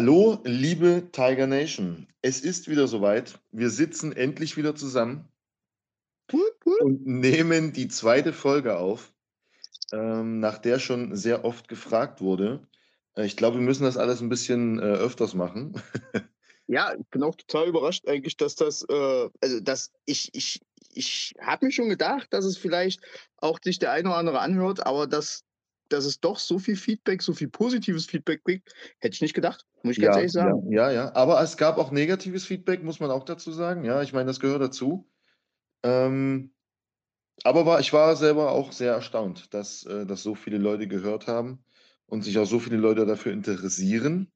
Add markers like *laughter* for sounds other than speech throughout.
Hallo, liebe Tiger Nation. Es ist wieder soweit. Wir sitzen endlich wieder zusammen und nehmen die zweite Folge auf, ähm, nach der schon sehr oft gefragt wurde. Äh, ich glaube, wir müssen das alles ein bisschen äh, öfters machen. *laughs* Ja, ich bin auch total überrascht eigentlich, dass das, äh, also dass ich, ich, ich habe mir schon gedacht, dass es vielleicht auch sich der eine oder andere anhört, aber dass, dass es doch so viel Feedback, so viel positives Feedback gibt, hätte ich nicht gedacht, muss ich ganz Ja, ehrlich ja, sagen. ja, ja. Aber es gab auch negatives Feedback, muss man auch dazu sagen. Ja, ich meine, das gehört dazu. Ähm, aber war, ich war selber auch sehr erstaunt, dass, äh, dass so viele Leute gehört haben und sich auch so viele Leute dafür interessieren.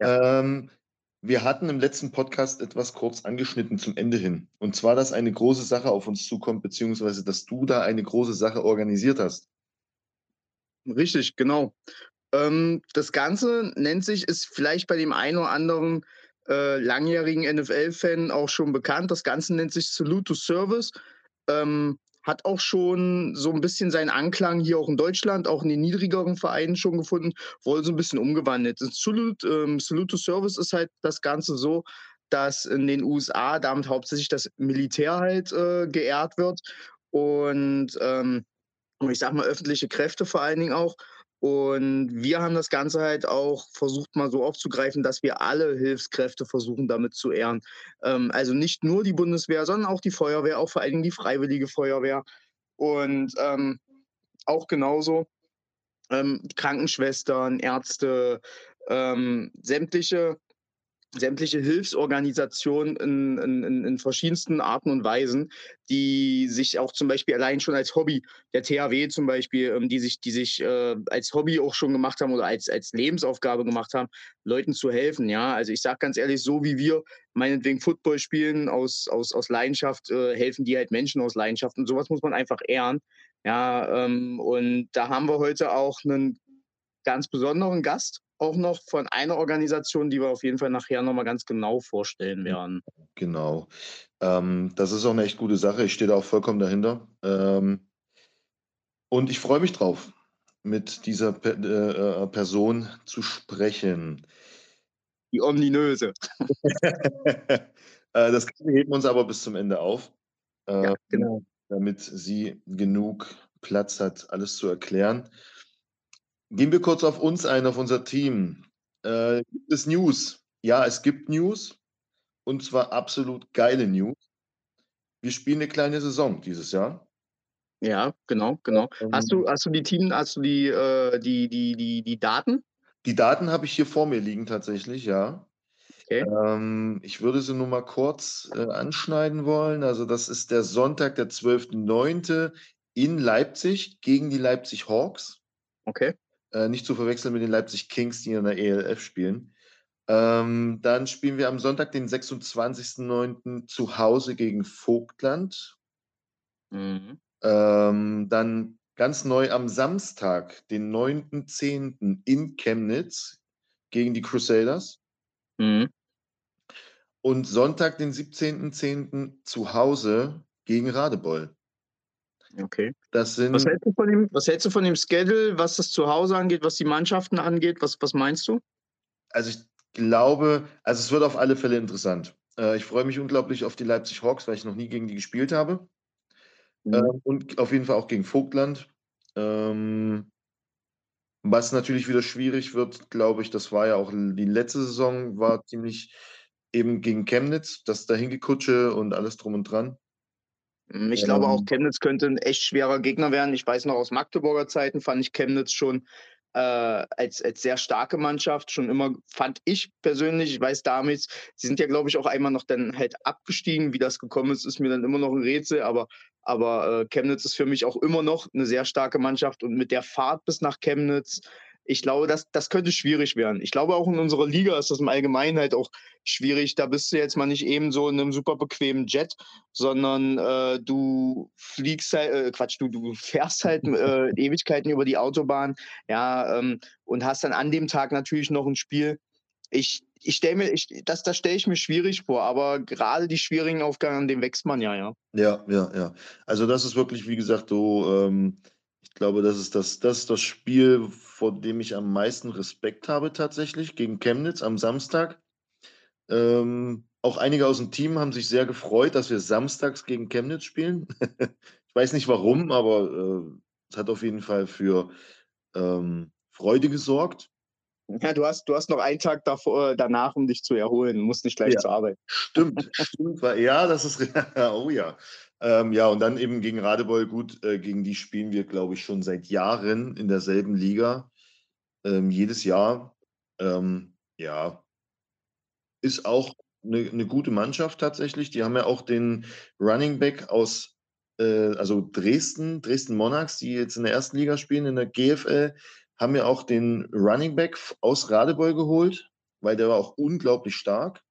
Ja. Ähm, wir hatten im letzten Podcast etwas kurz angeschnitten zum Ende hin. Und zwar, dass eine große Sache auf uns zukommt, beziehungsweise dass du da eine große Sache organisiert hast. Richtig, genau. Ähm, das Ganze nennt sich, ist vielleicht bei dem einen oder anderen äh, langjährigen NFL-Fan auch schon bekannt. Das Ganze nennt sich Salute to Service. Ähm, hat auch schon so ein bisschen seinen Anklang hier auch in Deutschland, auch in den niedrigeren Vereinen schon gefunden, wurde so ein bisschen umgewandelt. Salute, ähm, Salute to Service ist halt das Ganze so, dass in den USA damit hauptsächlich das Militär halt äh, geehrt wird und ähm, ich sage mal öffentliche Kräfte vor allen Dingen auch. Und wir haben das Ganze halt auch versucht, mal so aufzugreifen, dass wir alle Hilfskräfte versuchen, damit zu ehren. Ähm, also nicht nur die Bundeswehr, sondern auch die Feuerwehr, auch vor allen Dingen die Freiwillige Feuerwehr. Und ähm, auch genauso ähm, Krankenschwestern, Ärzte, ähm, sämtliche sämtliche Hilfsorganisationen in, in, in, verschiedensten Arten und Weisen, die sich auch zum Beispiel allein schon als Hobby, der THW zum Beispiel, ähm, die sich, die sich äh, als Hobby auch schon gemacht haben oder als, als Lebensaufgabe gemacht haben, Leuten zu helfen. Ja, also ich sage ganz ehrlich, so wie wir meinetwegen Football spielen aus, aus, aus Leidenschaft, äh, helfen die halt Menschen aus Leidenschaft und sowas muss man einfach ehren. Ja, ähm, und da haben wir heute auch einen ganz besonderen Gast auch noch von einer Organisation, die wir auf jeden Fall nachher nochmal ganz genau vorstellen werden. Genau. Ähm, das ist auch eine echt gute Sache. Ich stehe da auch vollkommen dahinter. Ähm, und ich freue mich drauf, mit dieser Pe äh, äh, Person zu sprechen. Die ominöse. *laughs* äh, das heben wir uns aber bis zum Ende auf, Ja, ähm, genau. damit sie genug Platz hat, alles zu erklären. Gehen wir kurz auf uns ein, auf unser Team. Äh, gibt es News? Ja, es gibt News und zwar absolut geile News. Wir spielen eine kleine Saison dieses Jahr. Ja, genau, genau. Hast Ähm, du, hast du die Team, hast du die, äh, die, die, die, die Daten? die Daten habe ich hier vor mir liegen tatsächlich, ja. Okay. Ähm, ich würde sie nur mal kurz äh, anschneiden wollen. Also das ist der Sonntag, der 12.09. in Leipzig gegen die Leipzig Hawks. Okay. Äh, nicht zu verwechseln mit den Leipzig Kings, die in der ELF spielen. Ähm, dann spielen wir am Sonntag, den 26.09. zu Hause gegen Vogtland. Mhm. Ähm, dann ganz neu am Samstag, den 9.10. in Chemnitz gegen die Crusaders. Mhm. Und Sonntag, den 17.10. zu Hause gegen Radebeul. Okay. Das Was sind, hältst du von dem, was hältst du von dem Schedule, was das Zuhause angeht, was die Mannschaften angeht? Was, was meinst du? also ich glaube, also es wird auf alle Fälle interessant. Äh, ich freue mich unglaublich auf die Leipzig Hawks, weil ich noch nie gegen die gespielt habe. Mhm. Ähm, und auf jeden Fall auch gegen Vogtland. Ähm, was natürlich wieder schwierig wird, glaube ich, das war ja auch die letzte Saison, war ziemlich eben gegen Chemnitz, das Dahingekutsche und alles drum und dran. Ich glaube auch, Ähm, Chemnitz könnte ein echt schwerer Gegner werden. Ich weiß noch aus Magdeburger Zeiten fand ich Chemnitz schon äh, als, als sehr starke Mannschaft schon immer, fand ich persönlich, ich weiß damals, sie sind ja, glaube ich, auch einmal noch dann halt abgestiegen. Wie das gekommen ist, ist mir dann immer noch ein Rätsel, aber, aber äh, Chemnitz ist für mich auch immer noch eine sehr starke Mannschaft und mit der Fahrt bis nach Chemnitz, ich glaube, das, das könnte schwierig werden. Ich glaube, auch in unserer Liga ist das im Allgemeinen halt auch schwierig. Da bist du jetzt mal nicht eben so in einem super bequemen Jet, sondern äh, du fliegst halt, äh, Quatsch, du, du fährst halt äh, *laughs* Ewigkeiten über die Autobahn, ja, ähm, und hast dann an dem Tag natürlich noch ein Spiel. Ich, ich stelle mir, ich, das, das stelle ich mir schwierig vor, aber gerade die schwierigen Aufgaben, an denen wächst man ja, ja. ja, ja, ja. Also das ist wirklich, wie gesagt, so, ähm, glaube, das ist das das ist das Spiel, vor dem ich am meisten Respekt habe tatsächlich, gegen Chemnitz am Samstag. Ähm, auch einige aus dem Team haben sich sehr gefreut, dass wir samstags gegen Chemnitz spielen. *laughs* Ich weiß nicht warum, aber, äh, es hat auf jeden Fall für, ähm, Freude gesorgt. Ja, du hast du hast noch einen Tag davor danach, um dich zu erholen. Musst nicht gleich Ja, zur Arbeit. stimmt, stimmt, ja, das ist *laughs* oh ja. Ähm, ja, und dann eben gegen Radebeul, gut, äh, gegen die spielen wir, glaube ich, schon seit Jahren in derselben Liga, ähm, jedes Jahr. Ähm, ja. Ist auch 'ne 'ne gute Mannschaft tatsächlich. Die haben ja auch den Running Back aus, äh, also Dresden Dresden Monarchs, die jetzt in der 1. Liga spielen, in der GFL, haben ja auch den Running Back aus Radebeul geholt, weil der war auch unglaublich stark.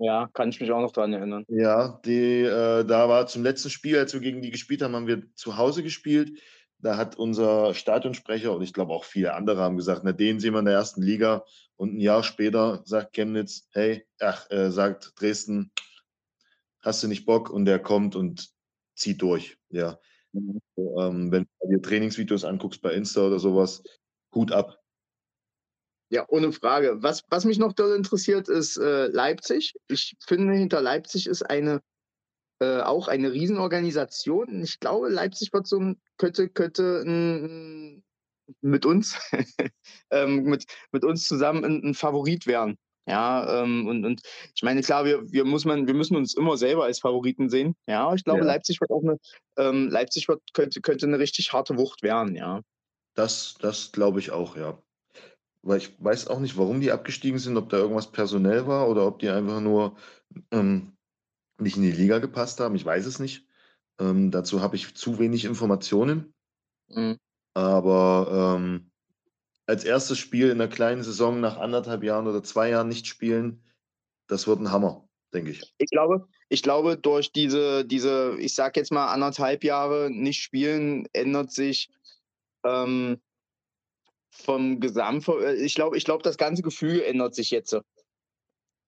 Ja, kann ich mich auch noch dran erinnern. Ja, die äh, da war zum letzten Spiel, als wir gegen die gespielt haben, haben wir zu Hause gespielt. Da hat unser Stadionsprecher und ich glaube auch viele andere haben gesagt: „Na, den sehen wir in der 1. Liga.“ Und 'n Jahr später sagt Chemnitz: „Hey“ ach, äh, sagt Dresden: „Hast du nicht Bock?“ Und der kommt und zieht durch, ja. Mhm. So, ähm, wenn du dir Trainingsvideos anguckst bei Insta oder so was, Hut ab. Ja, ohne Frage. Was was mich noch doll interessiert, ist, äh, Leipzig. Ich finde, hinter Leipzig ist eine äh, auch eine Riesenorganisation. Ich glaube, Leipzig wird so 'n könnte könnte 'n 'n mit uns *laughs* ähm, mit mit uns zusammen 'n 'n Favorit werden. Ja, ähm, und und ich meine, klar, wir wir muss man wir müssen uns immer selber als Favoriten sehen. Ja, ich glaube, Ja. Leipzig wird auch 'ne ähm, Leipzig wird könnte könnte 'ne richtig harte Wucht werden, ja. Das das glaube ich auch, ja. Weil ich weiß auch nicht, warum die abgestiegen sind, ob da irgendwas personell war oder ob die einfach nur, ähm, nicht in die Liga gepasst haben. Ich weiß es nicht. Ähm, dazu habe ich zu wenig Informationen. Mhm. Aber, ähm, als 1. Spiel in 'ner kleinen Saison nach 1 1/2 Jahren oder 2 Jahren nicht spielen, das wird 'n Hammer, denke ich. Ich glaube ich glaube, durch diese diese, ich sage jetzt mal 1 1/2 Jahre nicht spielen, ändert sich, ähm vom Gesamtver äh, ich glaube ich glaube, das ganze Gefühl ändert sich jetzt.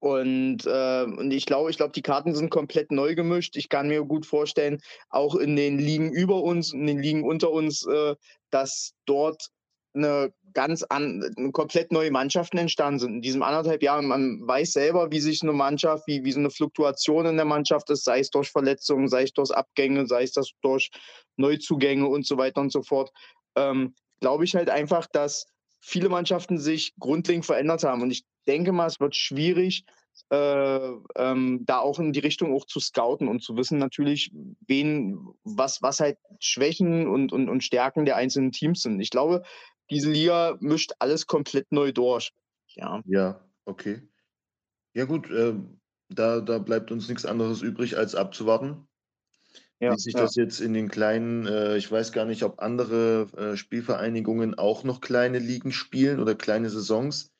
Und, äh und ich glaube ich glaube, die Karten sind komplett neu gemischt. Ich kann mir gut vorstellen, auch in den Ligen über uns, in den Ligen unter uns, äh, dass dort 'ne ganz an 'ne komplett neue Mannschaften entstanden sind in 1 1/2 Jahren. Man weiß selber, wie sich 'ne Mannschaft wie wie so 'ne Fluktuation in der Mannschaft ist, sei es durch Verletzungen, sei es durch Abgänge, sei es durch Neuzugänge und so weiter und so fort. Ähm, glaube ich halt einfach, dass viele Mannschaften sich grundlegend verändert haben. Und ich denke mal, es wird schwierig, äh, ähm, da auch in die Richtung auch zu scouten und zu wissen natürlich, wen was was halt Schwächen und und und Stärken der einzelnen Teams sind. Ich glaube, diese Liga mischt alles komplett neu durch, ja. Ja, okay. Ja gut, ähm, da da bleibt uns nix anderes übrig, als abzuwarten, Ja, wie sich ja. das jetzt in den kleinen äh, ich weiß gar nicht, ob andere, äh, Spielvereinigungen auch noch kleine Ligen spielen oder kleine Saisons.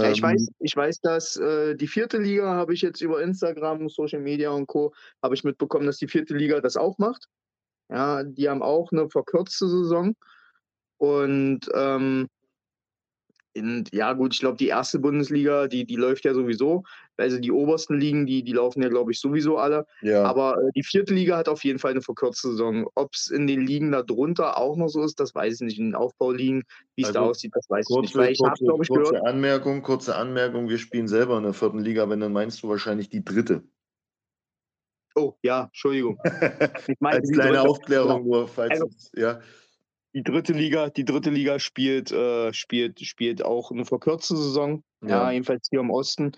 Ja, ich weiß Ähm ich weiß, dass, äh, die 4. Liga habe ich jetzt über Instagram, Social Media und Co. habe ich mitbekommen, dass die 4. Liga das auch macht. Ja, die haben auch 'ne verkürzte Saison und, ähm und ja gut, ich glaube, die 1. Bundesliga, die die läuft ja sowieso. Also, die obersten Ligen, die die laufen ja, glaube ich, sowieso alle. Ja. Aber, äh, die 4. Liga hat auf jeden Fall 'ne verkürzte Saison. Ob's in den Ligen da drunter auch noch so ist, das weiß ich nicht. In den Aufbauligen, wie's da Also, aussieht, das weiß ich nicht. kurze Weil ich kurze glaube ich, gehört kurze Anmerkung kurze Anmerkung, wir spielen selber in der 4. Liga. Wenn, dann meinst du wahrscheinlich die 3. Oh, ja, Entschuldigung. *laughs* Als kleine 3.. Aufklärung nur, falls Also es ja. Die 3. Liga die 3. Liga spielt äh, spielt spielt auch 'ne verkürzte Saison, ja, Ja. jedenfalls hier im Osten.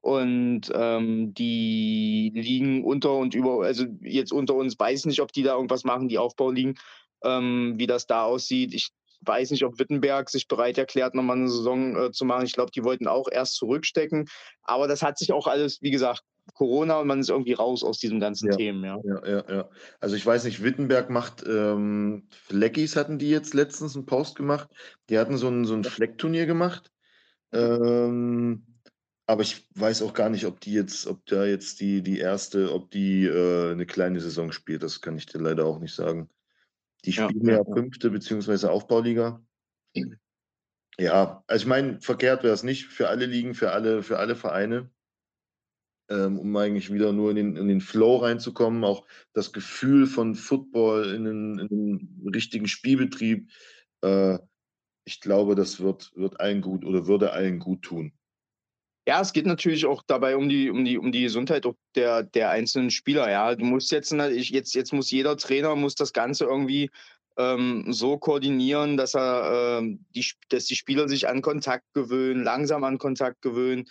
Und, ähm, die Ligen unter und über also, jetzt unter uns weiß ich nicht, ob die da irgendwas machen, die Aufbauligen, ähm, wie das da aussieht. Ich weiß nicht, ob Wittenberg sich bereit erklärt, noch mal 'ne Saison, äh, zu machen. Ich glaube, die wollten auch erst zurückstecken. Aber das hat sich auch alles wie gesagt, Corona und man ist irgendwie raus aus diesen ganzen Ja, Themen, ja. ja, ja, ja. Also, ich weiß nicht, Wittenberg macht, ähm Fleckis hatten die jetzt letztens 'n Post gemacht. Die hatten so 'n so 'n Fleckturnier gemacht. Mhm. Ähm, aber ich weiß auch gar nicht, ob die jetzt ob da jetzt die die 1. ob die, äh, 'ne kleine Saison spielt. Das kann ich dir leider auch nicht sagen. Die spielen ja, ja. 5. beziehungsweise Aufbauliga. Ja, also, ich meine, verkehrt wäre es nicht für alle Ligen, für alle für alle Vereine. Ähm, um eigentlich wieder nur in den, in den Flow reinzukommen, auch das Gefühl von Football in den, in den richtigen Spielbetrieb. Äh, ich glaube, das wird, wird allen gut oder würde allen gut tun. Ja, es geht natürlich auch dabei um die, um die, um die Gesundheit der, der einzelnen Spieler. Ja, du musst jetzt, jetzt, jetzt muss jeder Trainer muss das Ganze irgendwie ähm, so koordinieren, dass er, ähm, die, dass die Spieler sich an Kontakt gewöhnen, langsam an Kontakt gewöhnen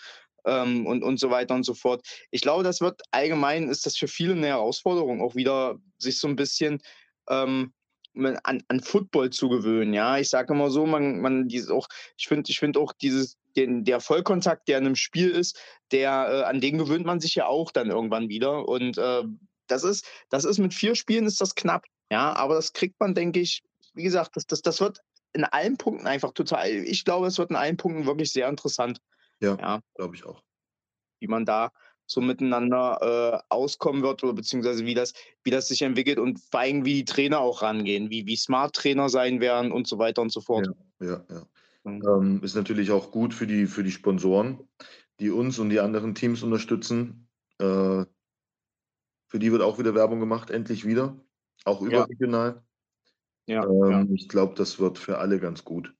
ähm, und, und so weiter und so fort. Ich glaube, das wird allgemein, ist das für viele eine Herausforderung, auch wieder sich so ein bisschen ähm, an, an Football zu gewöhnen. Ja, ich sage immer so, man, man dieses auch, ich finde, ich finde auch dieses, den, der Vollkontakt, der in einem Spiel ist, der, äh, an den gewöhnt man sich ja auch dann irgendwann wieder. Und äh, das ist, das ist mit vier Spielen ist das knapp. Ja, aber das kriegt man, denke ich, wie gesagt, das, das, das wird in allen Punkten einfach total, ich glaube, es wird in allen Punkten wirklich sehr interessant. Ja, ja. glaube ich auch. Wie man da so miteinander äh, auskommen wird oder beziehungsweise wie das, wie das sich entwickelt und vor allem wie die Trainer auch rangehen, wie, wie smart Trainer sein werden und so weiter und so fort. Ja, ja, ja. Mhm. Ähm, ist natürlich auch gut für die, für die Sponsoren, die uns und die anderen Teams unterstützen. Äh, für die wird auch wieder Werbung gemacht, endlich wieder, auch überregional. Ja. Ähm, ja. Ich glaube, das wird für alle ganz gut.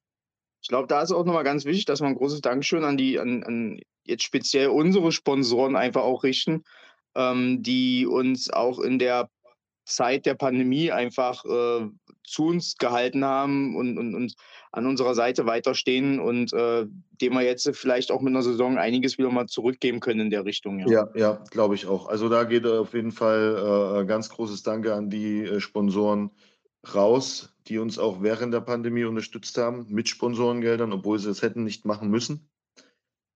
Ich glaube, da ist auch nochmal ganz wichtig, dass wir ein großes Dankeschön an die, an, an jetzt speziell unsere Sponsoren einfach auch richten, ähm, die uns auch in der Zeit der Pandemie einfach äh, zu uns gehalten haben und, und, und an unserer Seite weiterstehen und äh, dem wir jetzt vielleicht auch mit einer Saison einiges wieder mal zurückgeben können in der Richtung. Ja, ja, ja glaube ich auch. Also da geht auf jeden Fall äh, ganz großes Danke an die äh, Sponsoren raus, die uns auch während der Pandemie unterstützt haben mit Sponsorengeldern, obwohl sie es hätten nicht machen müssen.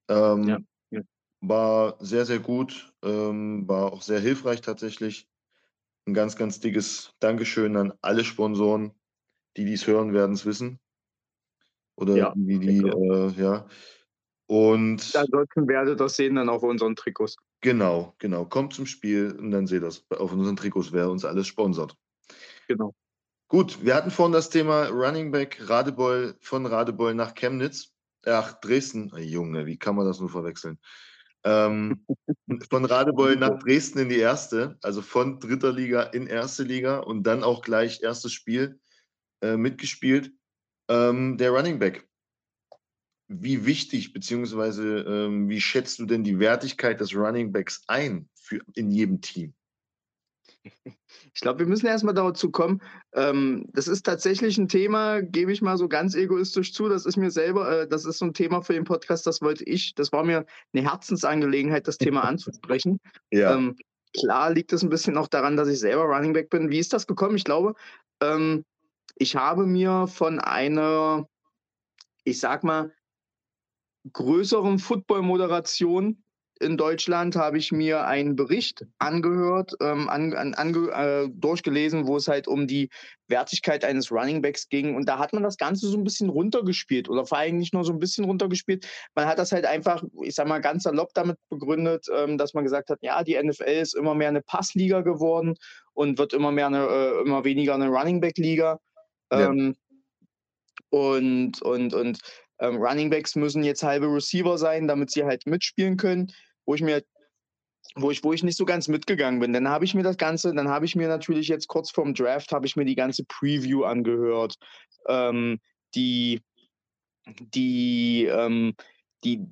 Ähm, ja, ja. War sehr, sehr gut, ähm, war auch sehr hilfreich tatsächlich. Ein ganz, ganz dickes Dankeschön an alle Sponsoren, die dies hören, werden es wissen. Oder ja, wie die, äh, ja. Und ansonsten werdet ihr das sehen dann auf unseren Trikots. Genau, genau. Kommt zum Spiel und dann seht ihr das auf unseren Trikots, wer uns alles sponsert. Genau. Gut, wir hatten vorhin das Thema Running Back Radebeul von Radebeul nach Chemnitz. Ach, Dresden. Junge, wie kann man das nur verwechseln? Ähm, von Radebeul nach Dresden in die erste, also von dritter Liga in erste Liga und dann auch gleich erstes Spiel äh, mitgespielt. Ähm, der Running Back. Wie wichtig, beziehungsweise ähm, wie schätzt du denn die Wertigkeit des Running Backs ein für, in jedem Team? Ich glaube, wir müssen erstmal dazu kommen. Ähm, das ist tatsächlich ein Thema, gebe ich mal so ganz egoistisch zu. Das ist mir selber, äh, das ist so ein Thema für den Podcast, das wollte ich, das war mir eine Herzensangelegenheit, das Thema *laughs* anzusprechen. Ja. Ähm, klar liegt es ein bisschen auch daran, dass ich selber Running Back bin. Wie ist das gekommen? Ich glaube, ähm, ich habe mir von einer, ich sag mal, größeren Football-Moderation in Deutschland habe ich mir einen Bericht angehört, ähm, an, an, äh, durchgelesen, wo es halt um die Wertigkeit eines Runningbacks ging. Und da hat man das Ganze so ein bisschen runtergespielt oder vor allem nicht nur so ein bisschen runtergespielt. Man hat das halt einfach, ich sag mal, ganz salopp damit begründet, ähm, dass man gesagt hat, ja, die NFL ist immer mehr eine Passliga geworden und wird immer mehr eine, äh, immer weniger eine Runningback-Liga. Ähm, ja. Und, und, und ähm, Runningbacks müssen jetzt halbe Receiver sein, damit sie halt mitspielen können wo ich mir wo ich, wo ich nicht so ganz mitgegangen bin. Dann habe ich mir das Ganze, dann habe ich mir natürlich jetzt kurz vorm Draft, habe ich mir die ganze Preview angehört, ähm, die, die, ähm, die,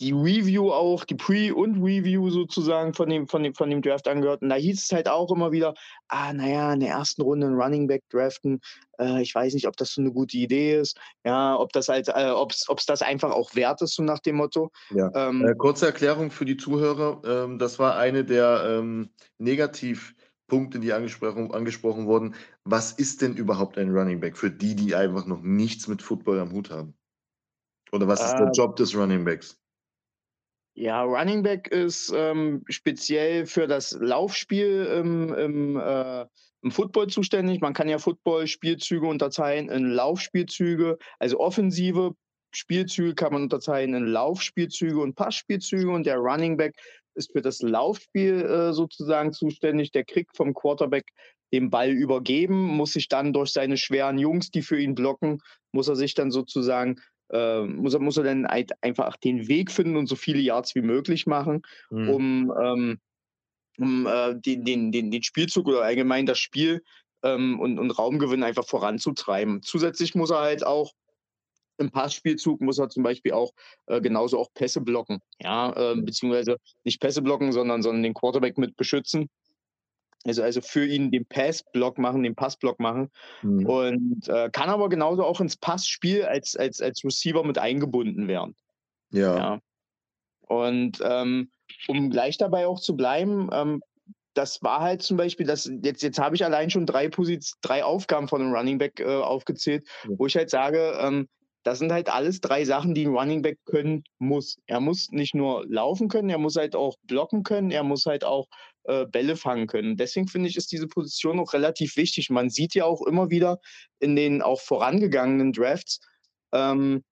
die Review auch, die Pre- und Review sozusagen von dem, von, dem, von dem Draft angehört. Und da hieß es halt auch immer wieder, ah, naja, in der ersten Runde einen Running Back draften, äh, ich weiß nicht, ob das so eine gute Idee ist, ja, ob das halt, äh, ob es das einfach auch wert ist, so nach dem Motto. Ja. Ähm, äh, kurze Erklärung für die Zuhörer, ähm, das war eine der ähm, Negativpunkte, die angesprochen, angesprochen wurden. Was ist denn überhaupt ein Running Back für die, die einfach noch nichts mit Football am Hut haben? Oder was ist der äh, Job des Running Backs? Ja, Running Back ist ähm, speziell für das Laufspiel im, im, äh, im Football zuständig. Man kann ja Football-Spielzüge unterteilen in Laufspielzüge, also offensive Spielzüge kann man unterteilen in Laufspielzüge und Passspielzüge und der Running Back ist für das Laufspiel äh, sozusagen zuständig. Der kriegt vom Quarterback den Ball übergeben, muss sich dann durch seine schweren Jungs, die für ihn blocken, muss er sich dann sozusagen äh, muss, er, muss er dann einfach den Weg finden und so viele Yards wie möglich machen, mhm. um, ähm, um äh, den, den, den, den Spielzug oder allgemein das Spiel ähm, und, und Raumgewinn einfach voranzutreiben. Zusätzlich muss er halt auch im Passspielzug muss er zum Beispiel auch äh, genauso auch Pässe blocken, ja, äh, beziehungsweise nicht Pässe blocken, sondern, sondern den Quarterback mit beschützen. Also, also für ihn den Passblock machen, den Passblock machen. Mhm. Und äh, kann aber genauso auch ins Passspiel als, als, als Receiver mit eingebunden werden. Ja. ja. Und ähm, um gleich dabei auch zu bleiben, ähm, das war halt zum Beispiel, das, jetzt, jetzt habe ich allein schon drei, Posiz drei Aufgaben von einem Running Back äh, aufgezählt, ja. wo ich halt sage, ähm, das sind halt alles drei Sachen, die ein Running Back können muss. Er muss nicht nur laufen können, er muss halt auch blocken können, er muss halt auch äh, Bälle fangen können. Deswegen finde ich, ist diese Position auch relativ wichtig. Man sieht ja auch immer wieder in den auch vorangegangenen Drafts, ähm,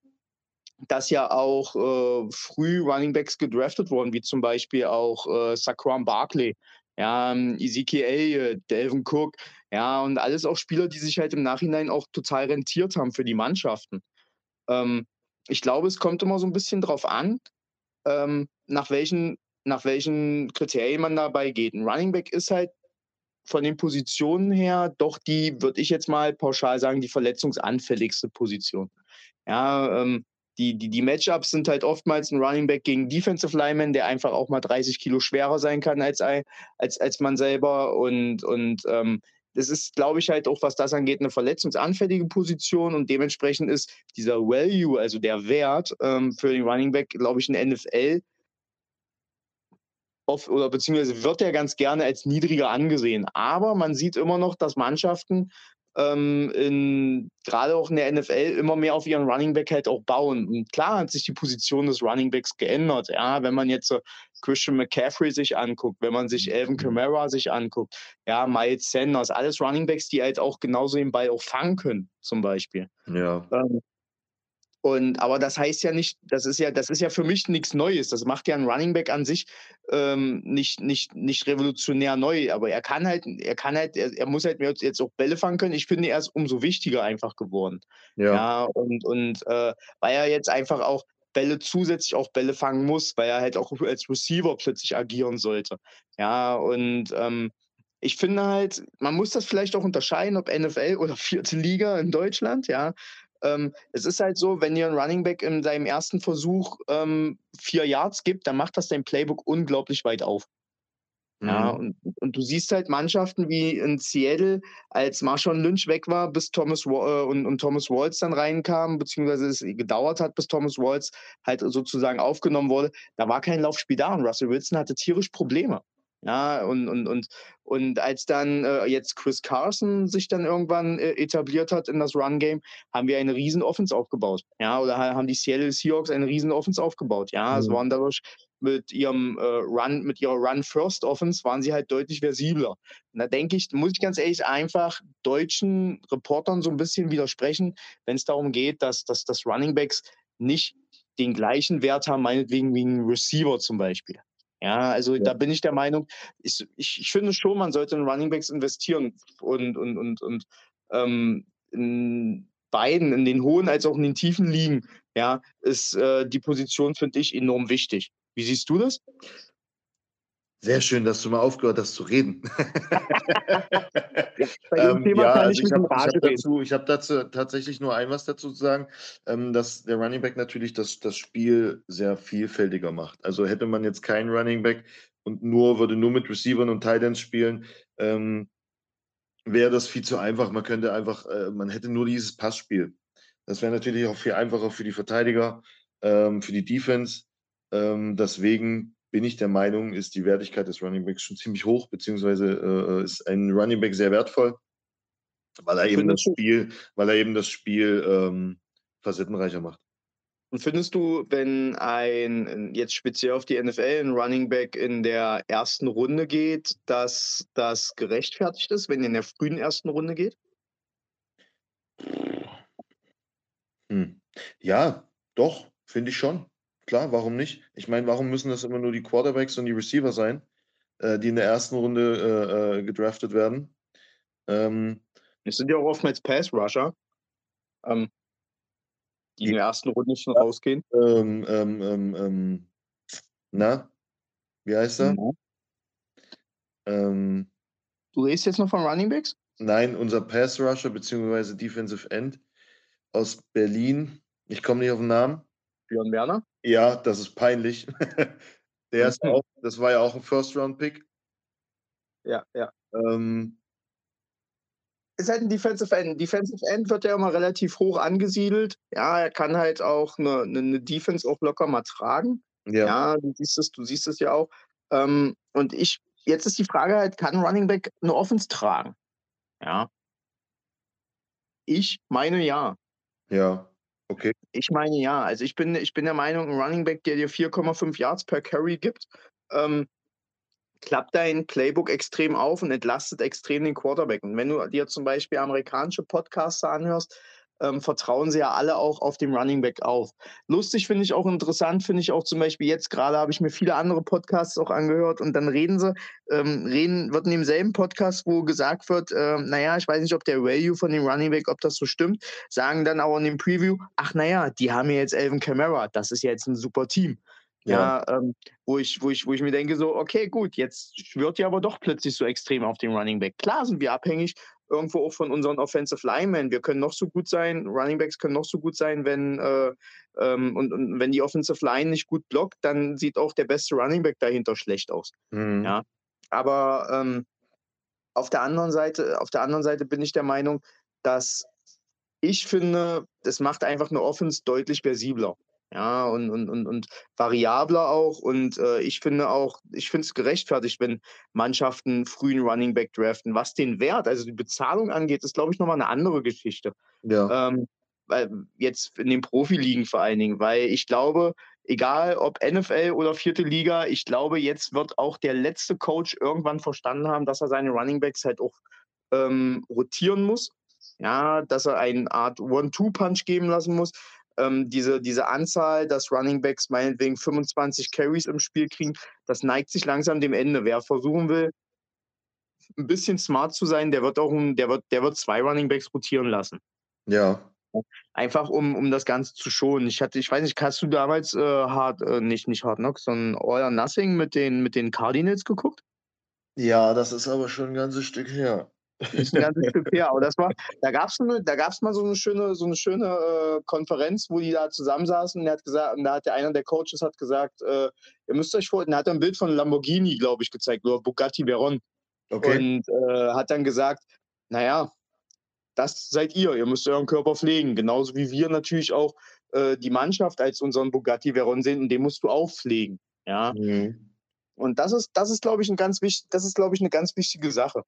dass ja auch äh, früh Running Backs gedraftet wurden, wie zum Beispiel auch äh, Saquon Barkley, ja, ähm, Ezekiel Elliott, Delvin Cook, ja, und alles auch Spieler, die sich halt im Nachhinein auch total rentiert haben für die Mannschaften. Ähm, ich glaube, es kommt immer so ein bisschen drauf an, ähm, nach, welchen, nach welchen Kriterien man dabei geht. Ein Running Back ist halt von den Positionen her doch die, würde ich jetzt mal pauschal sagen, die verletzungsanfälligste Position. Ja, ähm, die, die, die Matchups sind halt oftmals ein Running Back gegen Defensive Lineman, der einfach auch mal 30 Kilo schwerer sein kann als, als, als man selber. Und, und ähm, das ist, glaube ich, halt auch, was das angeht, eine verletzungsanfällige Position und dementsprechend ist dieser Value, also der Wert ähm, für den Running Back, glaube ich, in NFL oft, oder beziehungsweise wird er ganz gerne als niedriger angesehen. Aber man sieht immer noch, dass Mannschaften ähm, in, gerade auch in der NFL immer mehr auf ihren Running Back halt auch bauen. Und klar hat sich die Position des Running Backs geändert. Ja, wenn man jetzt so Christian McCaffrey sich anguckt, wenn man sich Alvin Kamara sich anguckt, ja, Miles Sanders, alles Running Backs, die halt auch genauso den Ball auch fangen können, zum Beispiel. Ja. Ähm, und aber das heißt ja nicht, das ist ja, das ist ja für mich nichts Neues. Das macht ja ein Running Back an sich ähm, nicht, nicht, nicht revolutionär neu. Aber er kann halt, er kann halt, er, er, muss halt jetzt auch Bälle fangen können. Ich finde, er ist umso wichtiger einfach geworden. Ja. ja und, und äh, weil er jetzt einfach auch Bälle zusätzlich auch Bälle fangen muss, weil er halt auch als Receiver plötzlich agieren sollte. Ja, und ähm, ich finde halt, man muss das vielleicht auch unterscheiden, ob NFL oder *laughs* vierte Liga in Deutschland, ja. Ähm, es ist halt so, wenn ihr einen Running Back in seinem ersten Versuch ähm, vier Yards gibt, dann macht das dein Playbook unglaublich weit auf. Mhm. Ja, und, und du siehst halt Mannschaften wie in Seattle, als Marshawn Lynch weg war, bis Thomas äh, und, und Thomas Waltz dann reinkam, beziehungsweise es gedauert hat, bis Thomas Waltz halt sozusagen aufgenommen wurde, da war kein Laufspiel da und Russell Wilson hatte tierisch Probleme. Ja, und, und, und, und als dann äh, jetzt Chris Carson sich dann irgendwann äh, etabliert hat in das Run-Game, haben wir eine riesen Offense aufgebaut. Ja, oder haben die Seattle Seahawks eine riesen Offense aufgebaut. Ja, mhm. es waren dadurch mit ihrem äh, Run, mit ihrer Run-First-Offense waren sie halt deutlich versibler. Und da denke ich, muss ich ganz ehrlich einfach deutschen Reportern so ein bisschen widersprechen, wenn es darum geht, dass, dass, dass Running Backs nicht den gleichen Wert haben, meinetwegen wie ein Receiver zum Beispiel. Ja, also ja. da bin ich der Meinung, ich, ich, ich finde schon, man sollte in Running Backs investieren und, und, und, und ähm, in beiden, in den hohen als auch in den tiefen Ligen, ja, ist äh, die Position, finde ich, enorm wichtig. Wie siehst du das? Sehr schön, dass du mal aufgehört hast zu reden. *laughs* ähm, ja, also ich habe hab dazu, hab dazu tatsächlich nur ein was dazu zu sagen, ähm, dass der Running Back natürlich das, das Spiel sehr vielfältiger macht. Also hätte man jetzt keinen Running Back und nur würde nur mit Receivern und Titans spielen, ähm, wäre das viel zu einfach. Man könnte einfach, äh, man hätte nur dieses Passspiel. Das wäre natürlich auch viel einfacher für die Verteidiger, ähm, für die Defense. Ähm, deswegen bin ich der Meinung, ist die Wertigkeit des Running Backs schon ziemlich hoch, beziehungsweise äh, ist ein Running Back sehr wertvoll, weil er eben das Spiel, weil er eben das Spiel ähm, facettenreicher macht. Und findest du, wenn ein, jetzt speziell auf die NFL, ein Running Back in der ersten Runde geht, dass das gerechtfertigt ist, wenn er in der frühen ersten Runde geht? Hm. Ja, doch, finde ich schon. Klar, warum nicht? Ich meine, warum müssen das immer nur die Quarterbacks und die Receiver sein, äh, die in der ersten Runde äh, äh gedraftet werden? Ähm, es sind ja auch oftmals Pass-Rusher. Ähm, die in der ersten Runde schon rausgehen. Ähm, ähm, ähm, ähm, na, wie heißt er? Mhm. Ähm, Du redest jetzt noch von Running Backs? nein, unser Pass Rusher bzw. Defensive End aus Berlin. Ich komme nicht auf den Namen. Björn Werner? Ja, das ist peinlich. *laughs* Der ist Mhm. auch, das war ja auch ein First-Round-Pick. Ja, ja. Ähm, Ist halt ein Defensive End. Defensive End wird ja immer relativ hoch angesiedelt. Ja, er kann halt auch eine, eine, Defense auch locker mal tragen. ja, Ja, du siehst es, du siehst es ja auch. Ähm, und ich, jetzt ist die Frage halt, kann Running Back eine Offense tragen? Ja. Ich meine ja. ja, okay. Ich meine ja. Also ich bin, ich bin der Meinung, ein Running Back, der dir 4,5 Yards per Carry gibt, ähm, klappt dein Playbook extrem auf und entlastet extrem den Quarterback. Und wenn du dir zum Beispiel amerikanische Podcaster anhörst, ähm, vertrauen sie ja alle auch auf dem Running Back auf. Lustig finde ich auch interessant, finde ich auch zum Beispiel jetzt gerade habe ich mir viele andere Podcasts auch angehört und dann reden sie, ähm, reden, wird in demselben Podcast, wo gesagt wird, ähm, naja, ich weiß nicht, ob der Value von dem Running Back, ob das so stimmt, sagen dann auch in dem Preview, ach naja, die haben ja jetzt Elvin Kamara, das ist ja jetzt ein super Team. Ja, Ja, ähm, wo, ich, wo, ich, wo ich mir denke, so, okay, gut, jetzt schwört ihr aber doch plötzlich so extrem auf den Running Back. Klar sind wir abhängig irgendwo auch von unseren Offensive Linemen. Wir können noch so gut sein, Running Backs können noch so gut sein, wenn, äh, ähm, und, und wenn die Offensive Line nicht gut blockt, dann sieht auch der beste Running Back dahinter schlecht aus. mhm. Ja. Aber ähm, auf der anderen Seite, auf der anderen Seite bin ich der Meinung, dass ich finde, das macht einfach eine Offense deutlich versibler. Ja, und, und, und, und variabler auch. Und äh, ich finde auch, ich finde es gerechtfertigt, wenn Mannschaften frühen Running Back draften. Was den Wert, also die Bezahlung angeht, ist, glaube ich, nochmal eine andere Geschichte. ja, Ähm, weil jetzt in den Profiligen vor allen Dingen, weil ich glaube, egal ob NFL oder vierte Liga, ich glaube, jetzt wird auch der letzte Coach irgendwann verstanden haben, dass er seine Running Backs halt auch ähm, rotieren muss. Ja, dass er eine Art One-Two-Punch geben lassen muss. Ähm, diese, diese Anzahl, dass Running Backs meinetwegen 25 Carries im Spiel kriegen, das neigt sich langsam dem Ende. Wer versuchen will, ein bisschen smart zu sein, der wird auch ein, der wird, der wird zwei Running Backs rotieren lassen. ja. Einfach um, um das Ganze zu schonen. Ich hatte, ich weiß nicht, hast du damals äh, hart, äh, nicht, nicht Hard Knocks, sondern All or Nothing mit den, mit den Cardinals geguckt? Ja, das ist aber schon ein ganzes Stück her. Ist ein ganzes Stück her. Aber das war, da gab es da gab's mal so eine schöne, so eine schöne äh, Konferenz, wo die da zusammensaßen und er hat gesagt, und da hat der einer der Coaches hat gesagt, äh, ihr müsst euch vor, und er hat ein Bild von Lamborghini, glaube ich, gezeigt, oder Bugatti Veyron. Okay. Und äh, hat dann gesagt, naja, das seid ihr, ihr müsst euren Körper pflegen. Genauso wie wir natürlich auch äh, die Mannschaft als unseren Bugatti Veyron sehen und den musst du auch pflegen. Ja. Mhm. Und das ist, das ist, glaube ich, ein ganz wichtig, das ist, glaube ich, eine ganz wichtige Sache.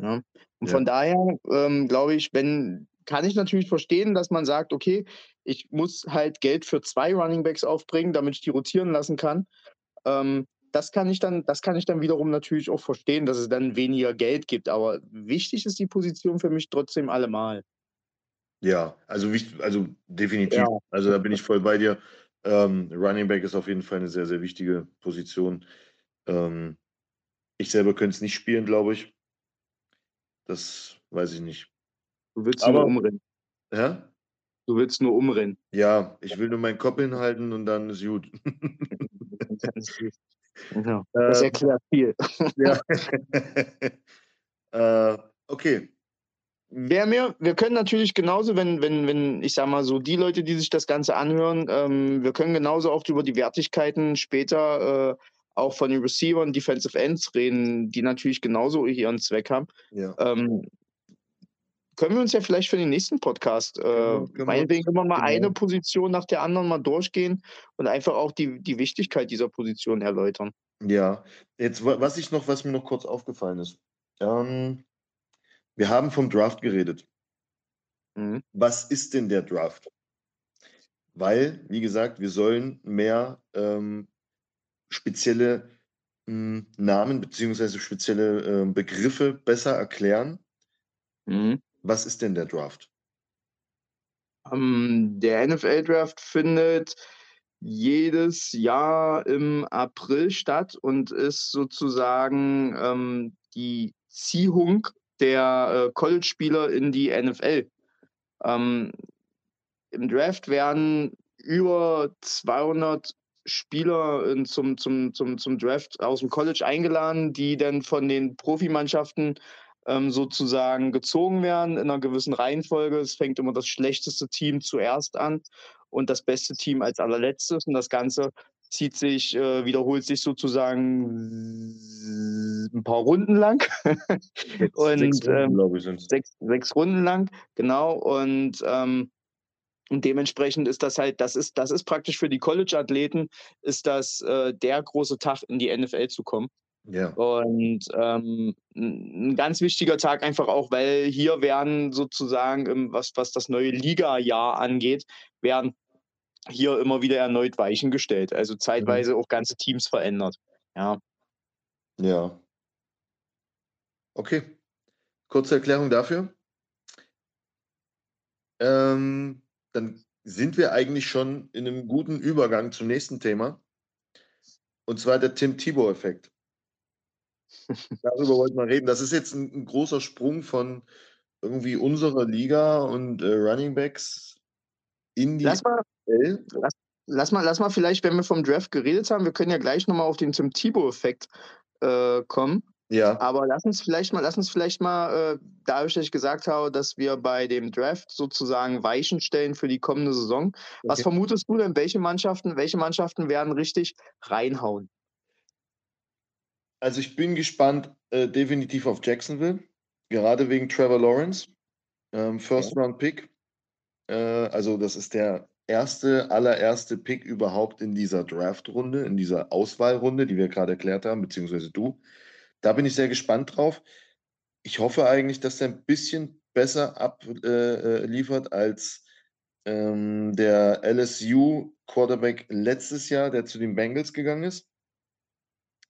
Ja. Und Ja. von daher ähm, glaube ich, wenn, kann ich natürlich verstehen, dass man sagt, okay, ich muss halt Geld für zwei Running Backs aufbringen, damit ich die rotieren lassen kann. Ähm, das kann ich dann, das kann ich dann wiederum natürlich auch verstehen, dass es dann weniger Geld gibt. Aber wichtig ist die Position für mich trotzdem allemal. Ja, also, wichtig, also definitiv. Ja. Also da bin ich voll bei dir. Ähm, Running Back ist auf jeden Fall eine sehr, sehr wichtige Position. Ähm, ich selber könnte es nicht spielen, glaube ich. Das weiß ich nicht. Du willst Aber- nur umrennen. Ja? Du willst nur umrennen. Ja, ich will nur meinen Kopf hinhalten und dann ist gut. Ja, *laughs* das Ähm, erklärt viel. ja. *laughs* *laughs* äh, okay. Wer mir, wir können natürlich genauso, wenn, wenn, wenn, ich sag mal so, die Leute, die sich das Ganze anhören, ähm, wir können genauso auch über die Wertigkeiten später äh, auch von den Receivern, Defensive Ends reden, die natürlich genauso ihren Zweck haben. Ja. Ähm, können wir uns ja vielleicht für den nächsten Podcast, äh, wir meinetwegen wir mal genau. eine Position nach der anderen mal durchgehen und einfach auch die, die Wichtigkeit dieser Position erläutern. Ja, jetzt wa- was ich noch, was mir noch kurz aufgefallen ist. Ähm, wir haben vom Draft geredet. Mhm. Was ist denn der Draft? Weil, wie gesagt, wir sollen mehr ähm, spezielle mh, Namen beziehungsweise spezielle ähm, Begriffe besser erklären. Mhm. Was ist denn der Draft? Ähm, der NFL-Draft findet jedes Jahr im April statt und ist sozusagen ähm, die Ziehung der äh, College-Spieler in die NFL. Ähm, im Draft werden über 200 Spieler zum, zum, zum, zum Draft aus dem College eingeladen, die dann von den Profimannschaften ähm, sozusagen gezogen werden in einer gewissen Reihenfolge. Es fängt immer das schlechteste Team zuerst an und das beste Team als allerletztes. Und das Ganze zieht sich, äh, wiederholt sich sozusagen ein paar Runden lang. Sechs, *laughs* und sechs Runden, ähm, ich, sechs, sechs, Runden lang, genau. Und, ähm, und dementsprechend ist das halt, das ist, das ist praktisch für die College-Athleten, ist das äh, der große Tag, in die NFL zu kommen. Ja. Und ähm, ein ganz wichtiger Tag einfach auch, weil hier werden sozusagen, was, was das neue Liga-Jahr angeht, werden hier immer wieder erneut Weichen gestellt. Also mhm. zeitweise mhm. auch ganze Teams verändert. Ja. Ja. Okay. Kurze Erklärung dafür. Ähm, dann sind wir eigentlich schon in einem guten Übergang zum nächsten Thema. Und zwar der Tim Thibault-Effekt. *laughs* Darüber wollten wir reden. Das ist jetzt ein, ein, großer Sprung von irgendwie unserer Liga und äh, Running Backs in die lass mal, lass, lass, mal, lass mal vielleicht, wenn wir vom Draft geredet haben, wir können ja gleich nochmal auf den Tim Thibault-Effekt äh, kommen. Ja. Aber lass uns vielleicht mal, lass uns vielleicht mal, äh, dadurch, dass ich gesagt habe, dass wir bei dem Draft sozusagen Weichen stellen für die kommende Saison. Okay. Was vermutest du denn, welche Mannschaften, welche Mannschaften werden richtig reinhauen? Also ich bin gespannt äh, definitiv auf Jacksonville, gerade wegen Trevor Lawrence, ähm, First okay. Round Pick. Äh, also das ist der erste, allererste Pick überhaupt in dieser Draft-Runde, in dieser Auswahlrunde, die wir gerade erklärt haben, beziehungsweise du. Da bin ich sehr gespannt drauf. Ich hoffe eigentlich, dass er ein bisschen besser abliefert äh, äh als ähm, der LSU-Quarterback letztes Jahr, der zu den Bengals gegangen ist.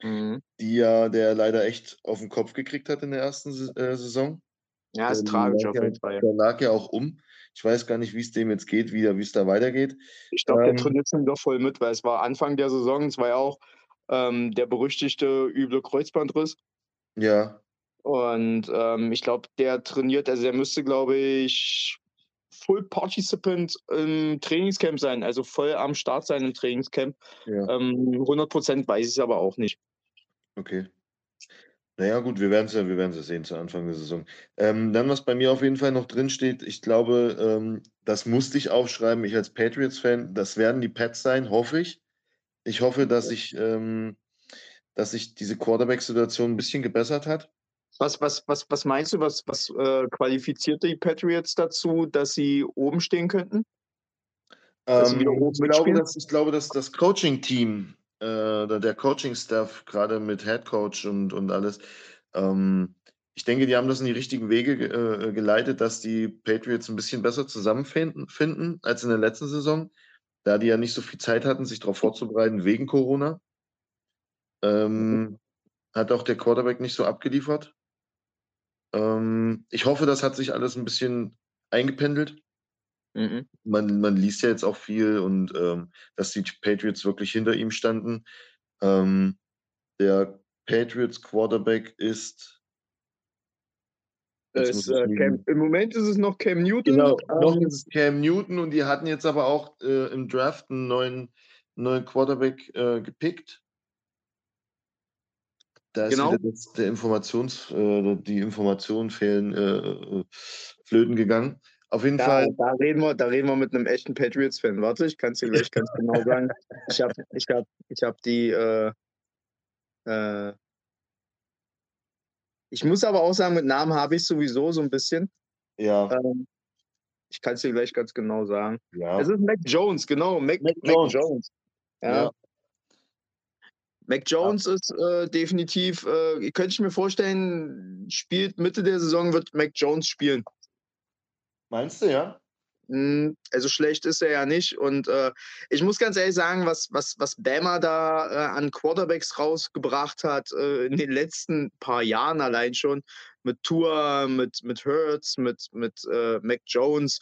Mhm. Die ja der leider echt auf den Kopf gekriegt hat in der ersten äh, Saison. Ja, ist ähm, tragisch auf jeden Fall. Der lag ja auch um. Ich weiß gar nicht, wie es dem jetzt geht, wie es da weitergeht. Ich glaube, ähm, der trainiert schon wieder voll mit, weil es war Anfang der Saison, es war ja auch ähm, der berüchtigte üble Kreuzbandriss. Ja. Und ähm, ich glaube, der trainiert, also der müsste, glaube ich, Full Participant im Trainingscamp sein, also voll am Start sein im Trainingscamp. Ja. Ähm, 100 Prozent weiß ich es aber auch nicht. Okay. Naja, gut, wir werden es ja, wir werden es sehen zu Anfang der Saison. Ähm, dann, was bei mir auf jeden Fall noch drin steht, ich glaube, ähm, das musste ich aufschreiben, ich als Patriots-Fan, das werden die Pets sein, hoffe ich. Ich hoffe, dass ähm, dass sich diese Quarterback-Situation ein bisschen gebessert hat. Was, was, was, was meinst du, was, was äh, qualifiziert die Patriots dazu, dass sie oben stehen könnten? Ähm, ich, glaube, dass, ich glaube, dass das Coaching-Team äh, der Coaching-Staff, gerade mit Head Coach und, und alles, ähm, ich denke, die haben das in die richtigen Wege äh, geleitet, dass die Patriots ein bisschen besser zusammenfinden finden als in der letzten Saison, da die ja nicht so viel Zeit hatten, sich darauf vorzubereiten wegen Corona. Ähm, hat auch der Quarterback nicht so abgeliefert. Ähm, ich hoffe, das hat sich alles ein bisschen eingependelt. Mhm. Man, man liest ja jetzt auch viel und ähm, dass die Patriots wirklich hinter ihm standen. Ähm, der Patriots Quarterback ist. Ist äh, Cam, Im Moment ist es noch Cam Newton. Genau, noch ist es Cam Newton und die hatten jetzt aber auch äh, im Draft einen neuen, neuen Quarterback äh, gepickt. Da ist genau. das, der Informations, äh, die Informationen fehlen, äh, flöten gegangen. Auf jeden da, Fall. Da reden, wir, da reden wir mit einem echten Patriots-Fan. Warte, ich kann es dir gleich ganz genau sagen. Ich habe ich hab, ich hab die. Äh, äh, ich muss aber auch sagen, mit Namen habe ich sowieso so ein bisschen. Ja. Ähm, ich kann es dir gleich ganz genau sagen. Ja. Es ist Mac Jones, genau. Mac, Mac, Mac Jones. Jones. Ja. ja. Mac Jones ja. ist äh, definitiv, äh, könnte ich mir vorstellen, spielt Mitte der Saison, wird Mac Jones spielen. Meinst du, ja? Hm, also schlecht ist er ja nicht. Und äh, ich muss ganz ehrlich sagen, was, was, was Bama da äh, an Quarterbacks rausgebracht hat äh, in den letzten paar Jahren allein schon, mit Tour, mit, mit Hurts, mit, mit äh, Mac Jones,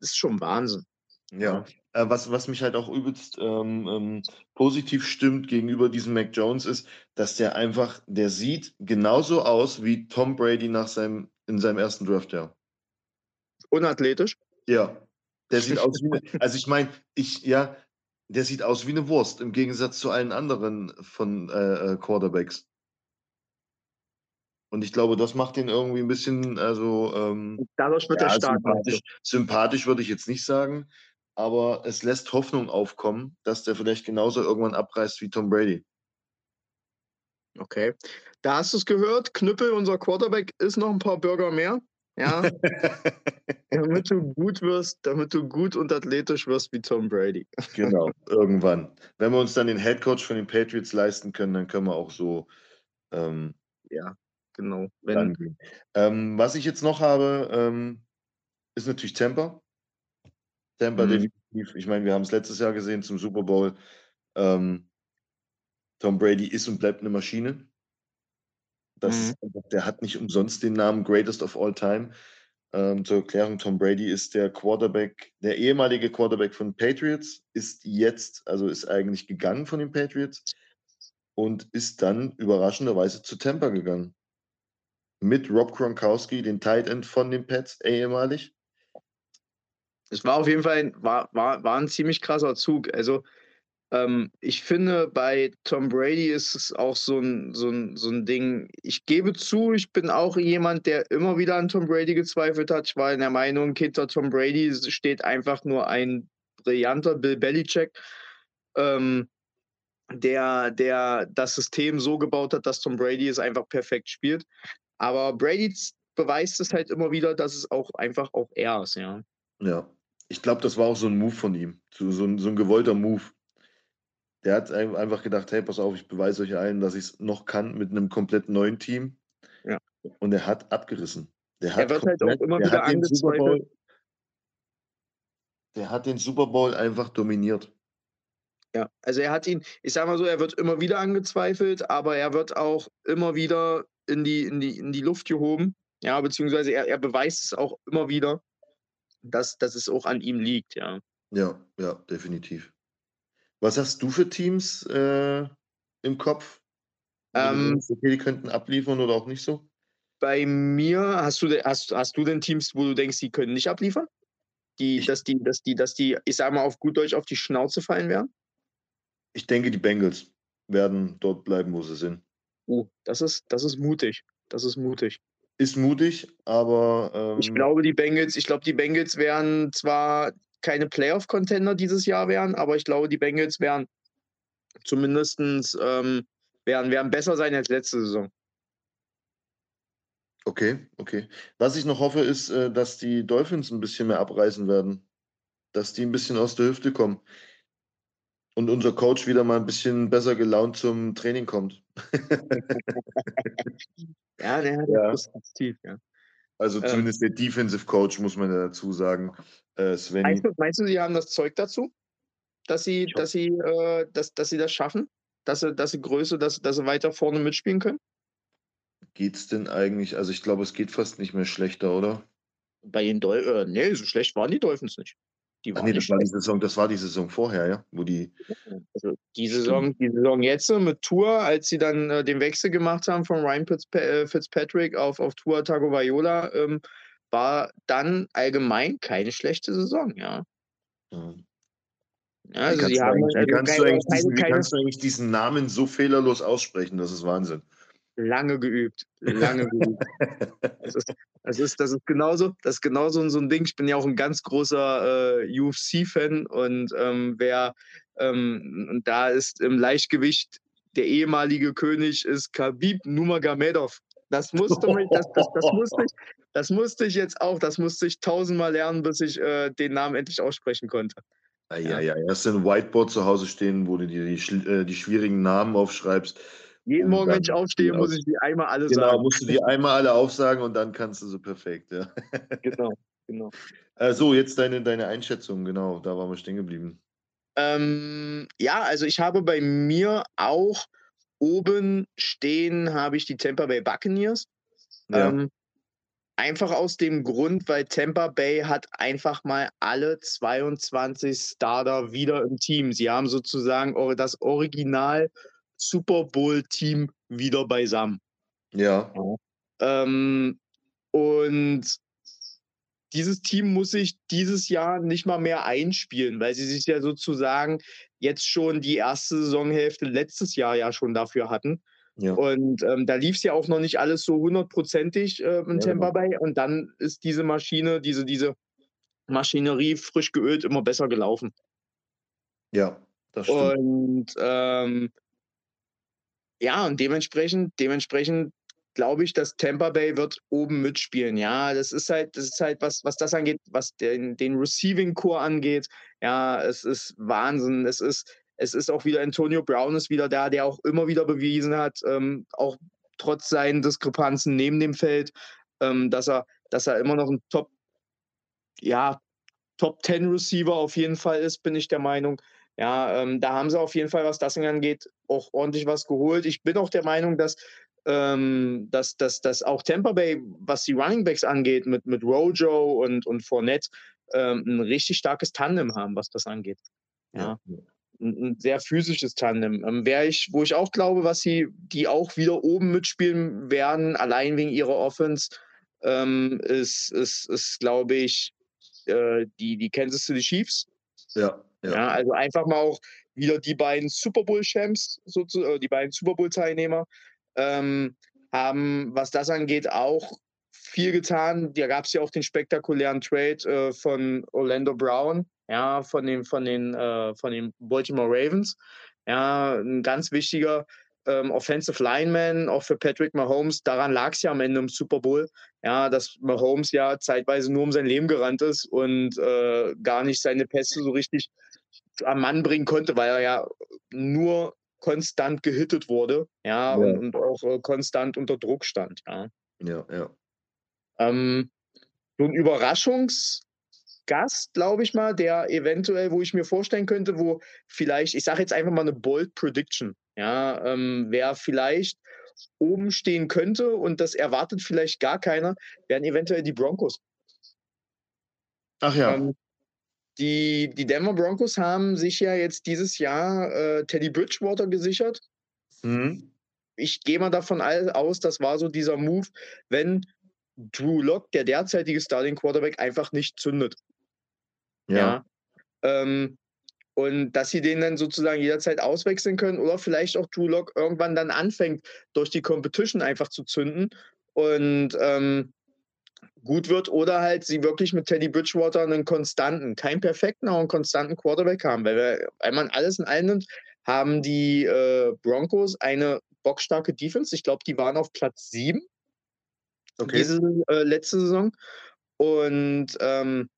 ist schon Wahnsinn. Ja. Äh, was, was mich halt auch übelst ähm, ähm, positiv stimmt gegenüber diesem Mac Jones ist, dass der einfach, der sieht genauso aus wie Tom Brady nach seinem, in seinem ersten Draftjahr unathletisch. Ja. Der sieht aus wie 'ne *laughs* also ich meine, ich ja, der sieht aus wie 'ne Wurst im Gegensatz zu allen anderen von, äh, äh, Quarterbacks. Und ich glaube, das macht ihn irgendwie 'n bisschen also, ähm, Dadurch wird er ja, stark, meinst du? sympathisch sympathisch würde ich jetzt nicht sagen, aber es lässt Hoffnung aufkommen, dass der vielleicht genauso irgendwann abreißt wie Tom Brady. Okay. Da hast du's gehört, Knüppel, unser Quarterback, isst noch 'n paar Burger mehr, ja? *laughs* Damit du gut wirst damit du gut und athletisch wirst wie Tom Brady. Genau, *laughs* irgendwann. Wenn wir uns dann den Head Coach von den Patriots leisten können, dann können wir auch so, ähm Ja, genau. Wenn. Ähm, was ich jetzt noch habe, ähm, ist natürlich Tampa. Tampa Mhm. definitiv. Ich meine, wir haben's letztes Jahr gesehen zum Super Bowl. Ähm, Tom Brady ist und bleibt 'ne Maschine. Das Mhm. der hat nicht umsonst den Namen Greatest of All Time. Ähm, zur Erklärung, Tom Brady ist der Quarterback der ehemalige Quarterback von Patriots, ist jetzt also ist eigentlich gegangen von den Patriots und ist dann überraschenderweise zu Tampa gegangen. Mit Rob Gronkowski, den Tight End von den Pats, ehemalig. Es war auf jeden Fall 'n war war war 'n ziemlich krasser Zug. Also, ähm, ich finde, bei Tom Brady ist es auch so 'n so 'n so 'n Ding ich gebe zu, ich bin auch jemand, der immer wieder an Tom Brady gezweifelt hat. Ich war in der Meinung, hinter Tom Brady steht einfach nur ein brillanter Bill Belichick, ähm, der der das System so gebaut hat, dass Tom Brady es einfach perfekt spielt. Aber Brady beweist es halt immer wieder, dass es auch einfach auch er ist, ja. Ja. Ich glaube, das war auch so 'n Move von ihm, so so 'n so 'n gewollter Move. Der hat ei einfach gedacht: „Hey, pass auf, ich beweise euch allen, dass ich's noch kann mit 'nem komplett neuen Team.“ Ja. Und er hat abgerissen. Der Er hat wird halt auch komplett immer der wieder hat den Super angezweifelt. Bowl der hat den Super Bowl einfach dominiert. Ja, also er hat ihn ich sage mal so, er wird immer wieder angezweifelt, aber er wird auch immer wieder in die in die in die Luft gehoben, ja, beziehungsweise er er beweist es auch immer wieder, dass dass es auch an ihm liegt, ja. Ja, ja, definitiv. Was hast du für Teams, äh, im Kopf, Ähm „Okay, die könnten abliefern“ oder auch nicht so? Bei mir hast du hast hast du denn Teams, wo du denkst, die können nicht abliefern? Die Ich dass die dass die dass die, ich sage mal auf gut Deutsch, auf die Schnauze fallen werden? Ich denke, die Bengals werden dort bleiben, wo sie sind. Oh, das ist das ist mutig. Das ist mutig. Ist mutig, aber, Ich ähm glaube, die Bengals ich glaube, die Bengals werden zwar keine Playoff-Contender dieses Jahr werden, aber ich glaube, die Bengals werden zumindestens, ähm werden werden besser sein als letzte Saison. Okay, okay. Was ich noch hoffe, ist, äh, dass die Dolphins 'n bisschen mehr abreißen werden, dass die 'n bisschen aus der Hüfte kommen und unser Coach wieder mal 'n bisschen besser gelaunt zum Training kommt. *laughs* Ja, der der Ja. Tief, ja. Also, Ähm zumindest der Defensive Coach, muss man ja dazu sagen, äh, Meinst Svenny. du meinst du, sie haben das Zeug dazu, dass sie Ich dass sie, äh dass dass sie das schaffen? Dass sie dass sie Größe dass dass sie weiter vorne mitspielen können? Geht's denn eigentlich also, ich glaube, es geht fast nicht mehr schlechter, oder? Bei den Dol äh, ne, so schlecht waren die Dolphins nicht. Die Ach waren ne, nicht das war die. Saison das war die Saison vorher, ja, wo die Also, die. Saison die Saison jetzt mit Tua, als sie dann, äh, den Wechsel gemacht haben von Ryan äh, Fitzpatrick auf auf Tua Tagovailoa, ähm, war dann allgemein keine schlechte Saison, ja. Mhm. Ja, Wie also, kannst haben wie also kannst du keine eigentlich diesen keine wie keine kannst du eigentlich diesen Namen so fehlerlos aussprechen? Das ist Wahnsinn. Lange geübt, lange geübt. *laughs* Das ist das ist das ist genauso das ist genauso so 'n Ding. Ich bin ja auch 'n ganz großer, äh, UFC-Fan und, ähm, wer ähm, und da ist im Leichtgewicht der ehemalige König ist Khabib Nurmagomedov. Das musste mich das das das *laughs* musste ich das musste ich jetzt auch das musste ich tausendmal lernen, bis ich, äh, den Namen endlich aussprechen konnte. Ja. ei, ei. Hast du 'n Whiteboard zu Hause stehen, wo du dir die schl äh, die schwierigen Namen aufschreibst, Jeden Morgen, wenn ich aufstehe, die muss ich die einmal alle genau, sagen. musst du die einmal alle aufsagen und dann kannst du sie perfekt, ja. Genau, *laughs* genau. Äh, so, jetzt deine deine Einschätzung, genau, da waren wir stehen geblieben. Ähm, ja, also, ich habe bei mir auch oben stehen habe ich die Tampa Bay Buccaneers. Ja. Ähm, einfach aus dem Grund, weil Tampa Bay hat einfach mal alle 22 Starter wieder im Team. Sie haben sozusagen das Original Super Bowl-Team wieder beisammen. Ja. Ja. Ähm, und dieses Team muss sich dieses Jahr nicht mal mehr einspielen, weil sie sich ja sozusagen jetzt schon die erste Saisonhälfte letztes Jahr ja schon dafür hatten. Ja. Und ähm, da lief es ja auch noch nicht alles so hundertprozentig äh, in ja, Tampa genau. Bay. Und dann ist diese Maschine, diese, diese Maschinerie frisch geölt immer besser gelaufen. Ja, das stimmt. Und ähm, ja, und dementsprechend, dementsprechend glaube ich, dass Tampa Bay wird oben mitspielen. Ja, das ist halt, das ist halt was, was das angeht, was den, den Receiving Core angeht. Ja, es ist Wahnsinn. Es ist, es ist auch wieder Antonio Brown ist wieder da, der auch immer wieder bewiesen hat, ähm, auch trotz seinen Diskrepanzen neben dem Feld, ähm, dass er, dass er immer noch ein Top, ja, Top 10 Receiver auf jeden Fall ist, bin ich der Meinung. Ja, ähm, da haben sie auf jeden Fall, was das angeht, auch ordentlich was geholt. Ich bin auch der Meinung, dass, ähm, dass, dass, dass auch Tampa Bay, was die Running Backs angeht, mit, mit Rojo und, und Fournette, ähm, ein richtig starkes Tandem haben, was das angeht. Ja. ja. Ein, ein, sehr physisches Tandem. Ähm, ich, wo ich auch glaube, was sie, die auch wieder oben mitspielen werden, allein wegen ihrer Offense, ähm, ist, ist, ist glaube ich, äh, die, die Kansas City Chiefs. Ja. Ja. ja. also einfach mal auch wieder die beiden Super Bowl-Champs, äh, die beiden Super Bowl-Teilnehmer, ähm, haben, was das angeht, auch viel getan. Da gab es ja auch den spektakulären Trade äh, von Orlando Brown, ja, von, dem, von, den, äh, von den Baltimore Ravens. Ja, ein ganz wichtiger ähm, Offensive Lineman, auch für Patrick Mahomes. Daran lag es ja am Ende im Super Bowl, ja, dass Mahomes ja zeitweise nur um sein Leben gerannt ist und äh, gar nicht seine Pässe so richtig am Mann bringen konnte, weil er ja nur konstant gehittet wurde, ja, ja. Und, und, auch äh, konstant unter Druck stand, ja. Ja, ja. Ähm, so ein Überraschungsgast, glaube ich mal, der eventuell, wo ich mir vorstellen könnte, wo vielleicht, ich sage jetzt einfach mal eine Bold Prediction, ja, ähm, wer vielleicht oben stehen könnte und das erwartet vielleicht gar keiner, wären eventuell die Broncos. Ach ja. Ähm, die, die Denver Broncos haben sich ja jetzt dieses Jahr äh, Teddy Bridgewater gesichert. Mhm. Ich gehe mal davon aus, das war so dieser Move, wenn Drew Lock, der derzeitige Starting Quarterback, einfach nicht zündet. Ja. ja. Ähm, und dass sie den dann sozusagen jederzeit auswechseln können oder vielleicht auch Drew Lock irgendwann dann anfängt, durch die Competition einfach zu zünden. Und ähm, gut wird oder halt sie wirklich mit Teddy Bridgewater einen konstanten, keinen perfekten, aber einen konstanten Quarterback haben. Weil wir, wenn man alles in allem nimmt, haben die äh, Broncos eine bockstarke Defense. Ich glaube, die waren auf Platz 7 okay. diese äh, letzte Saison. Und ähm,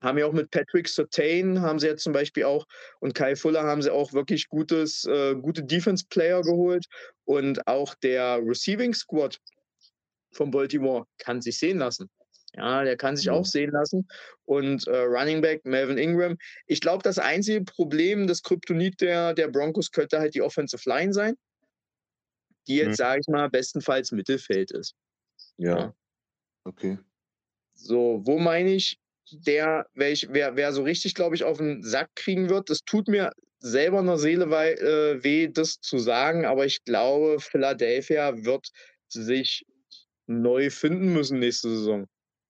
haben ja auch mit Patrick Sertain, haben sie jetzt zum Beispiel auch, und Kai Fuller haben sie auch wirklich gutes, äh, gute Defense-Player geholt. Und auch der Receiving Squad von Baltimore kann sich sehen lassen. Ja, der kann sich ja. auch sehen lassen. Und äh, Running Back Melvin Ingram. Ich glaube, das einzige Problem, das Kryptonit der, der Broncos könnte halt die Offensive Line sein, die jetzt, mhm. sage ich mal, bestenfalls Mittelfeld ist. Ja. ja. Okay. So, wo meine ich, der, wer, ich, wer, wer so richtig, glaube ich, auf den Sack kriegen wird, das tut mir selber in der Seele weh, äh, weh, das zu sagen, aber ich glaube, Philadelphia wird sich neu finden müssen nächste Saison.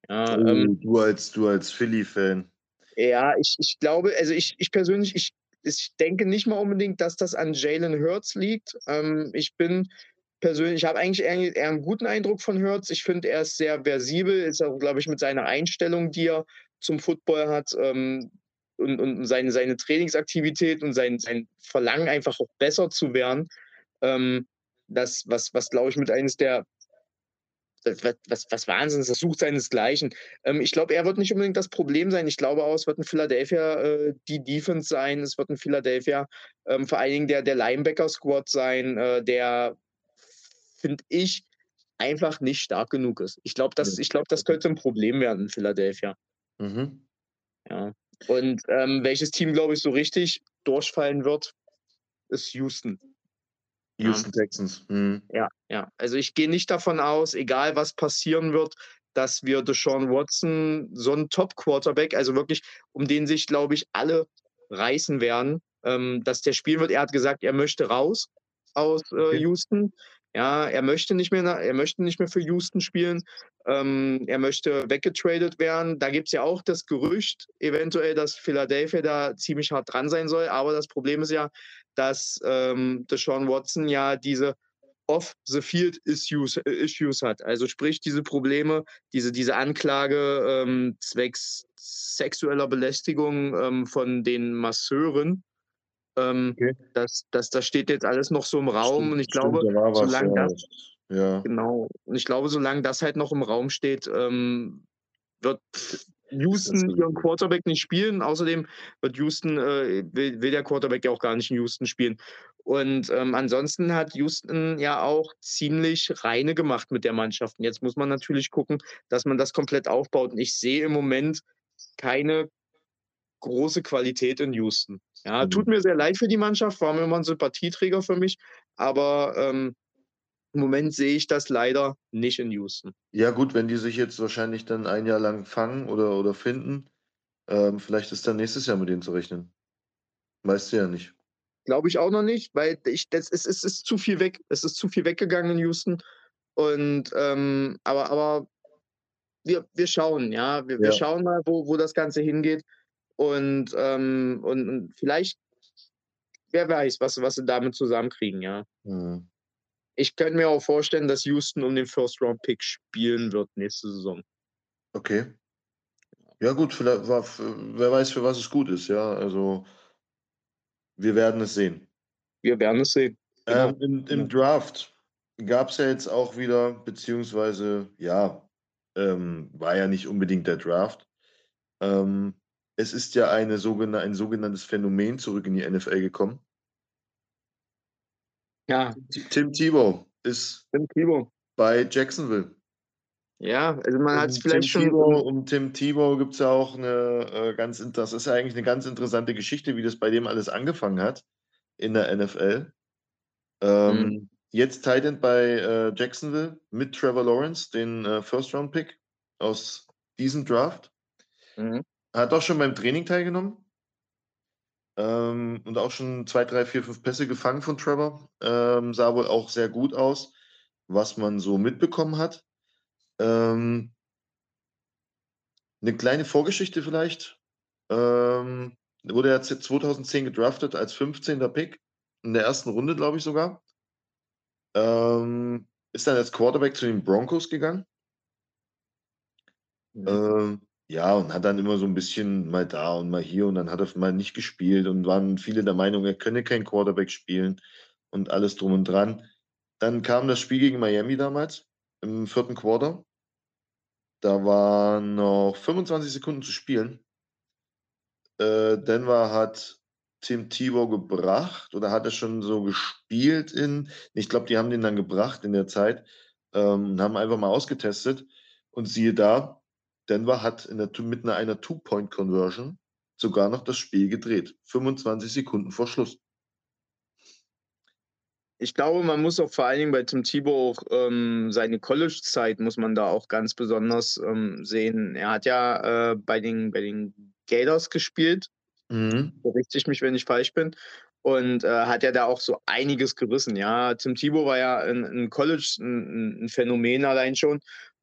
Ja, oh, ähm, du als, du als Philly-Fan. Ja, ich, ich glaube, also ich, ich persönlich, ich, ich denke nicht mal unbedingt, dass das an Jalen Hurts liegt. Ähm, ich bin persönlich, ich habe eigentlich eher, eher, einen guten Eindruck von Hurts. Ich finde, er ist sehr versibel, ist auch, glaube ich, mit seiner Einstellung, die er zum Football hat ähm, und, und seine, seine Trainingsaktivität und sein, sein Verlangen, einfach auch besser zu werden. Ähm, das, was, was glaube ich, mit eines der was, was Wahnsinn das sucht seinesgleichen. Ähm, ich glaube, er wird nicht unbedingt das Problem sein. Ich glaube auch, es wird in Philadelphia äh, die Defense sein. Es wird in Philadelphia ähm, vor allen Dingen der, der Linebacker-Squad sein, äh, der, finde ich, einfach nicht stark genug ist. Ich glaube, das, glaub, das könnte ein Problem werden in Philadelphia. Mhm. Ja. Und ähm, welches Team, glaube ich, so richtig durchfallen wird, ist Houston. Houston ja. Texans. Mhm. Ja, ja. Also ich gehe nicht davon aus, egal was passieren wird, dass wir Deshaun Watson, so ein Top-Quarterback, also wirklich, um den sich, glaube ich, alle reißen werden, ähm, dass der spielen wird. Er hat gesagt, er möchte raus aus äh, okay. Ja, er möchte nicht mehr, er möchte nicht mehr für Houston spielen. Ähm, er möchte weggetradet werden. Da gibt es ja auch das Gerücht, eventuell, dass Philadelphia da ziemlich hart dran sein soll. Aber das Problem ist ja, dass ähm, Deshaun Watson ja diese Off-the-Field-Issues Issues hat. Also sprich, diese Probleme, diese, diese Anklage ähm, zwecks sexueller Belästigung ähm, von den Masseuren, ähm, okay. das, das, das steht jetzt alles noch so im Raum stimmt, und ich glaube, stimmt, solange was, das, ja. genau, und ich glaube, solange das halt noch im Raum steht, ähm, wird Houston ihren Quarterback nicht spielen. Außerdem wird Houston, äh, will, will, der Quarterback ja auch gar nicht in Houston spielen. Und ähm, ansonsten hat Houston ja auch ziemlich reine gemacht mit der Mannschaft. Und jetzt muss man natürlich gucken, dass man das komplett aufbaut. Und ich sehe im Moment keine große Qualität in Houston. Ja, tut mir sehr leid für die Mannschaft, war mir immer ein Sympathieträger für mich, aber ähm, im Moment sehe ich das leider nicht in Houston. Ja, gut, wenn die sich jetzt wahrscheinlich dann ein Jahr lang fangen oder, oder finden, ähm, vielleicht ist dann nächstes Jahr mit denen zu rechnen. Weißt du ja nicht. Glaube ich auch noch nicht, weil ich, das ist, es ist zu viel weg. Es ist zu viel weggegangen in Houston. Und ähm, aber, aber wir, wir schauen, ja. Wir, ja. wir schauen mal, wo, wo das Ganze hingeht. Und, ähm, und, und vielleicht, wer weiß, was, was sie damit zusammenkriegen, ja. Mhm. Ich könnte mir auch vorstellen, dass Houston um den First-Round-Pick spielen wird nächste Saison. Okay. Ja, gut, vielleicht, wer weiß, für was es gut ist, ja. Also, wir werden es sehen. Wir werden es sehen. Ähm, genau. im, Im Draft gab es ja jetzt auch wieder, beziehungsweise, ja, ähm, war ja nicht unbedingt der Draft. Ähm, es ist ja eine sogenannte, ein sogenanntes Phänomen zurück in die NFL gekommen. Ja. Tim Tebow ist Tim Tebow. bei Jacksonville. Ja, also man hat es vielleicht Tim schon. Tebow, um Tim Tebow gibt es ja auch eine äh, ganz, das ist ja eigentlich eine ganz interessante Geschichte, wie das bei dem alles angefangen hat in der NFL. Ähm, mhm. Jetzt Titan bei äh, Jacksonville mit Trevor Lawrence, den äh, First-Round-Pick aus diesem Draft. Mhm. Hat auch schon beim Training teilgenommen. Ähm, und auch schon zwei, drei, vier, fünf Pässe gefangen von Trevor. Ähm, sah wohl auch sehr gut aus, was man so mitbekommen hat. Ähm, eine kleine Vorgeschichte vielleicht. Ähm, wurde er 2010 gedraftet als 15. Pick, in der ersten Runde, glaube ich sogar. Ähm, ist dann als Quarterback zu den Broncos gegangen. Mhm. Ja, und hat dann immer so ein bisschen mal da und mal hier und dann hat er mal nicht gespielt und waren viele der Meinung, er könne kein Quarterback spielen und alles drum und dran. Dann kam das Spiel gegen Miami damals im vierten Quarter. Da waren noch 25 Sekunden zu spielen. Äh, Denver hat Tim Tebow gebracht oder hat er schon so gespielt in, ich glaube, die haben den dann gebracht in der Zeit ähm, und haben einfach mal ausgetestet. Und siehe da, Denver hat in der, mit einer Two-Point-Conversion sogar noch das Spiel gedreht. 25 Sekunden vor Schluss. Ich glaube, man muss auch vor allen Dingen bei Tim Tebow auch ähm, seine College-Zeit muss man da auch ganz besonders ähm, sehen. Er hat ja äh, bei, den, bei den Gators gespielt. Mhm. Berichte ich mich, wenn ich falsch bin. Und äh, hat ja da auch so einiges gerissen. Ja, Tim Tebow war ja in, in College ein, ein Phänomen allein schon.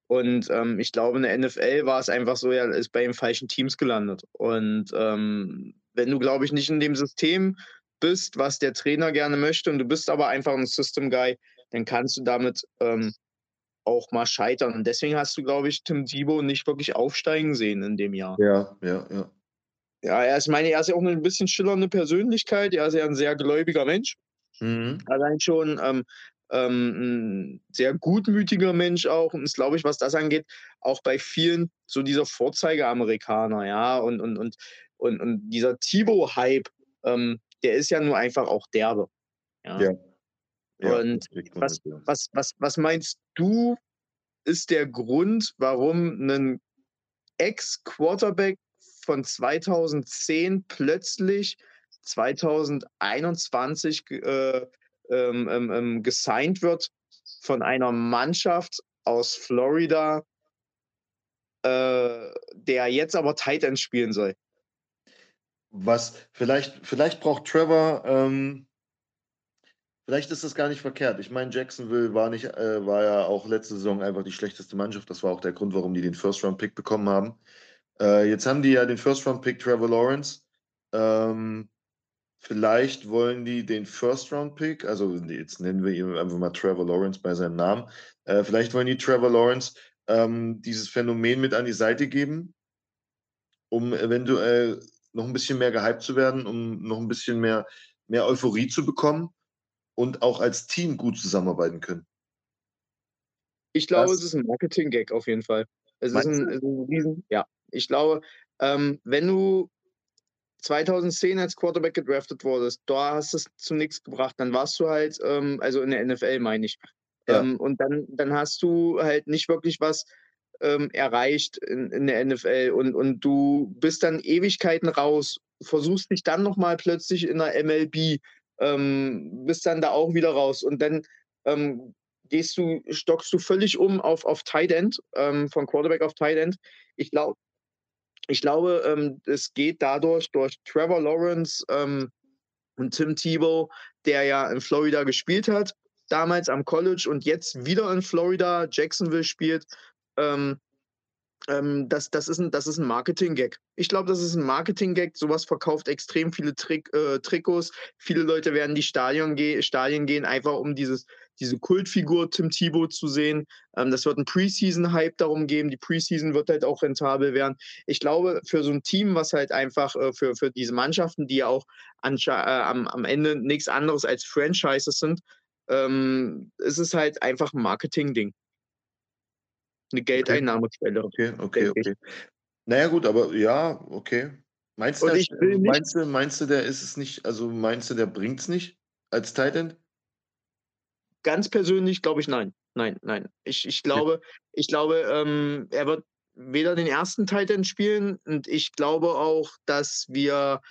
Und ähm, ich glaube, in der NFL war es einfach so, er ist bei den falschen Teams gelandet. Und ähm, wenn du, glaube ich, nicht in dem System bist, was der Trainer gerne möchte, und du bist aber einfach ein System Guy, dann kannst du damit ähm, auch mal scheitern. Und deswegen hast du, glaube ich, Tim Tebow nicht wirklich aufsteigen sehen in dem Jahr. Ja, ja, ja. Ja, er ist, meine, er ist ja auch eine ein bisschen schillernde Persönlichkeit. Er ist ja ein sehr gläubiger Mensch. Mhm. Allein schon, ähm, ähm, ein sehr gutmütiger Mensch auch und ist, glaube ich, was das angeht, auch bei vielen so dieser Vorzeigeamerikaner, ja, und, und, und, und, und dieser Thibaut-Hype, ähm, der ist ja nur einfach auch derbe. Ja. ja. ja und was, was, was, was meinst du, ist der Grund, warum ein Ex-Quarterback von 2010 plötzlich 2021 äh, ähm, ähm, ähm, gesigned wird von einer Mannschaft aus Florida, äh, der jetzt aber Tight End spielen soll. Was vielleicht, vielleicht braucht Trevor, ähm, vielleicht ist das gar nicht verkehrt. Ich meine, Jacksonville war nicht, äh, war ja auch letzte Saison einfach die schlechteste Mannschaft. Das war auch der Grund, warum die den First-Round-Pick bekommen haben. Äh, jetzt haben die ja den First-Round-Pick Trevor Lawrence. Ähm, vielleicht wollen die den First-Round-Pick, also jetzt nennen wir ihn einfach mal Trevor Lawrence bei seinem Namen. Äh, vielleicht wollen die Trevor Lawrence ähm, dieses Phänomen mit an die Seite geben, um eventuell noch ein bisschen mehr gehypt zu werden, um noch ein bisschen mehr, mehr Euphorie zu bekommen und auch als Team gut zusammenarbeiten können. Ich glaube, das, es ist ein Marketing-Gag auf jeden Fall. Es ist ein, es ist ein Riesen, ja. Ich glaube, ähm, wenn du 2010 als Quarterback gedraftet wurdest, da hast du es zu nichts gebracht, dann warst du halt, ähm, also in der NFL meine ich. Ja. Ähm, und dann, dann hast du halt nicht wirklich was ähm, erreicht in, in der NFL und, und du bist dann Ewigkeiten raus, versuchst dich dann nochmal plötzlich in der MLB, ähm, bist dann da auch wieder raus und dann ähm, gehst du, stockst du völlig um auf, auf Tight End, ähm, von Quarterback auf Tight End. Ich glaube, ich glaube, ähm, es geht dadurch durch Trevor Lawrence ähm, und Tim Tebow, der ja in Florida gespielt hat, damals am College und jetzt wieder in Florida, Jacksonville spielt. Ähm, ähm, das, das, ist ein, ein Marketing-Gag. Ich glaube, das ist ein Marketing-Gag. Sowas verkauft extrem viele Trick, äh, Trikots. Viele Leute werden die Stadion, ge Stadien gehen, einfach um dieses, diese Kultfigur Tim Thibault zu sehen. Ähm, das wird ein Preseason-Hype darum geben. Die Preseason wird halt auch rentabel werden. Ich glaube, für so ein Team, was halt einfach äh, für, für diese Mannschaften, die ja auch äh, am, am Ende nichts anderes als Franchises sind, ähm, ist es halt einfach ein Marketing-Ding eine Geldeinnahmequelle. Okay, okay, okay. Naja, gut, aber ja, okay. Meinst du, meinst du, meinst du, der ist es nicht, also meinst du, der bringt es nicht als Titan? Ganz persönlich glaube ich nein. Nein, nein. Ich, ich glaube, ich glaube, ähm, er wird weder den ersten Titan spielen und ich glaube auch, dass wir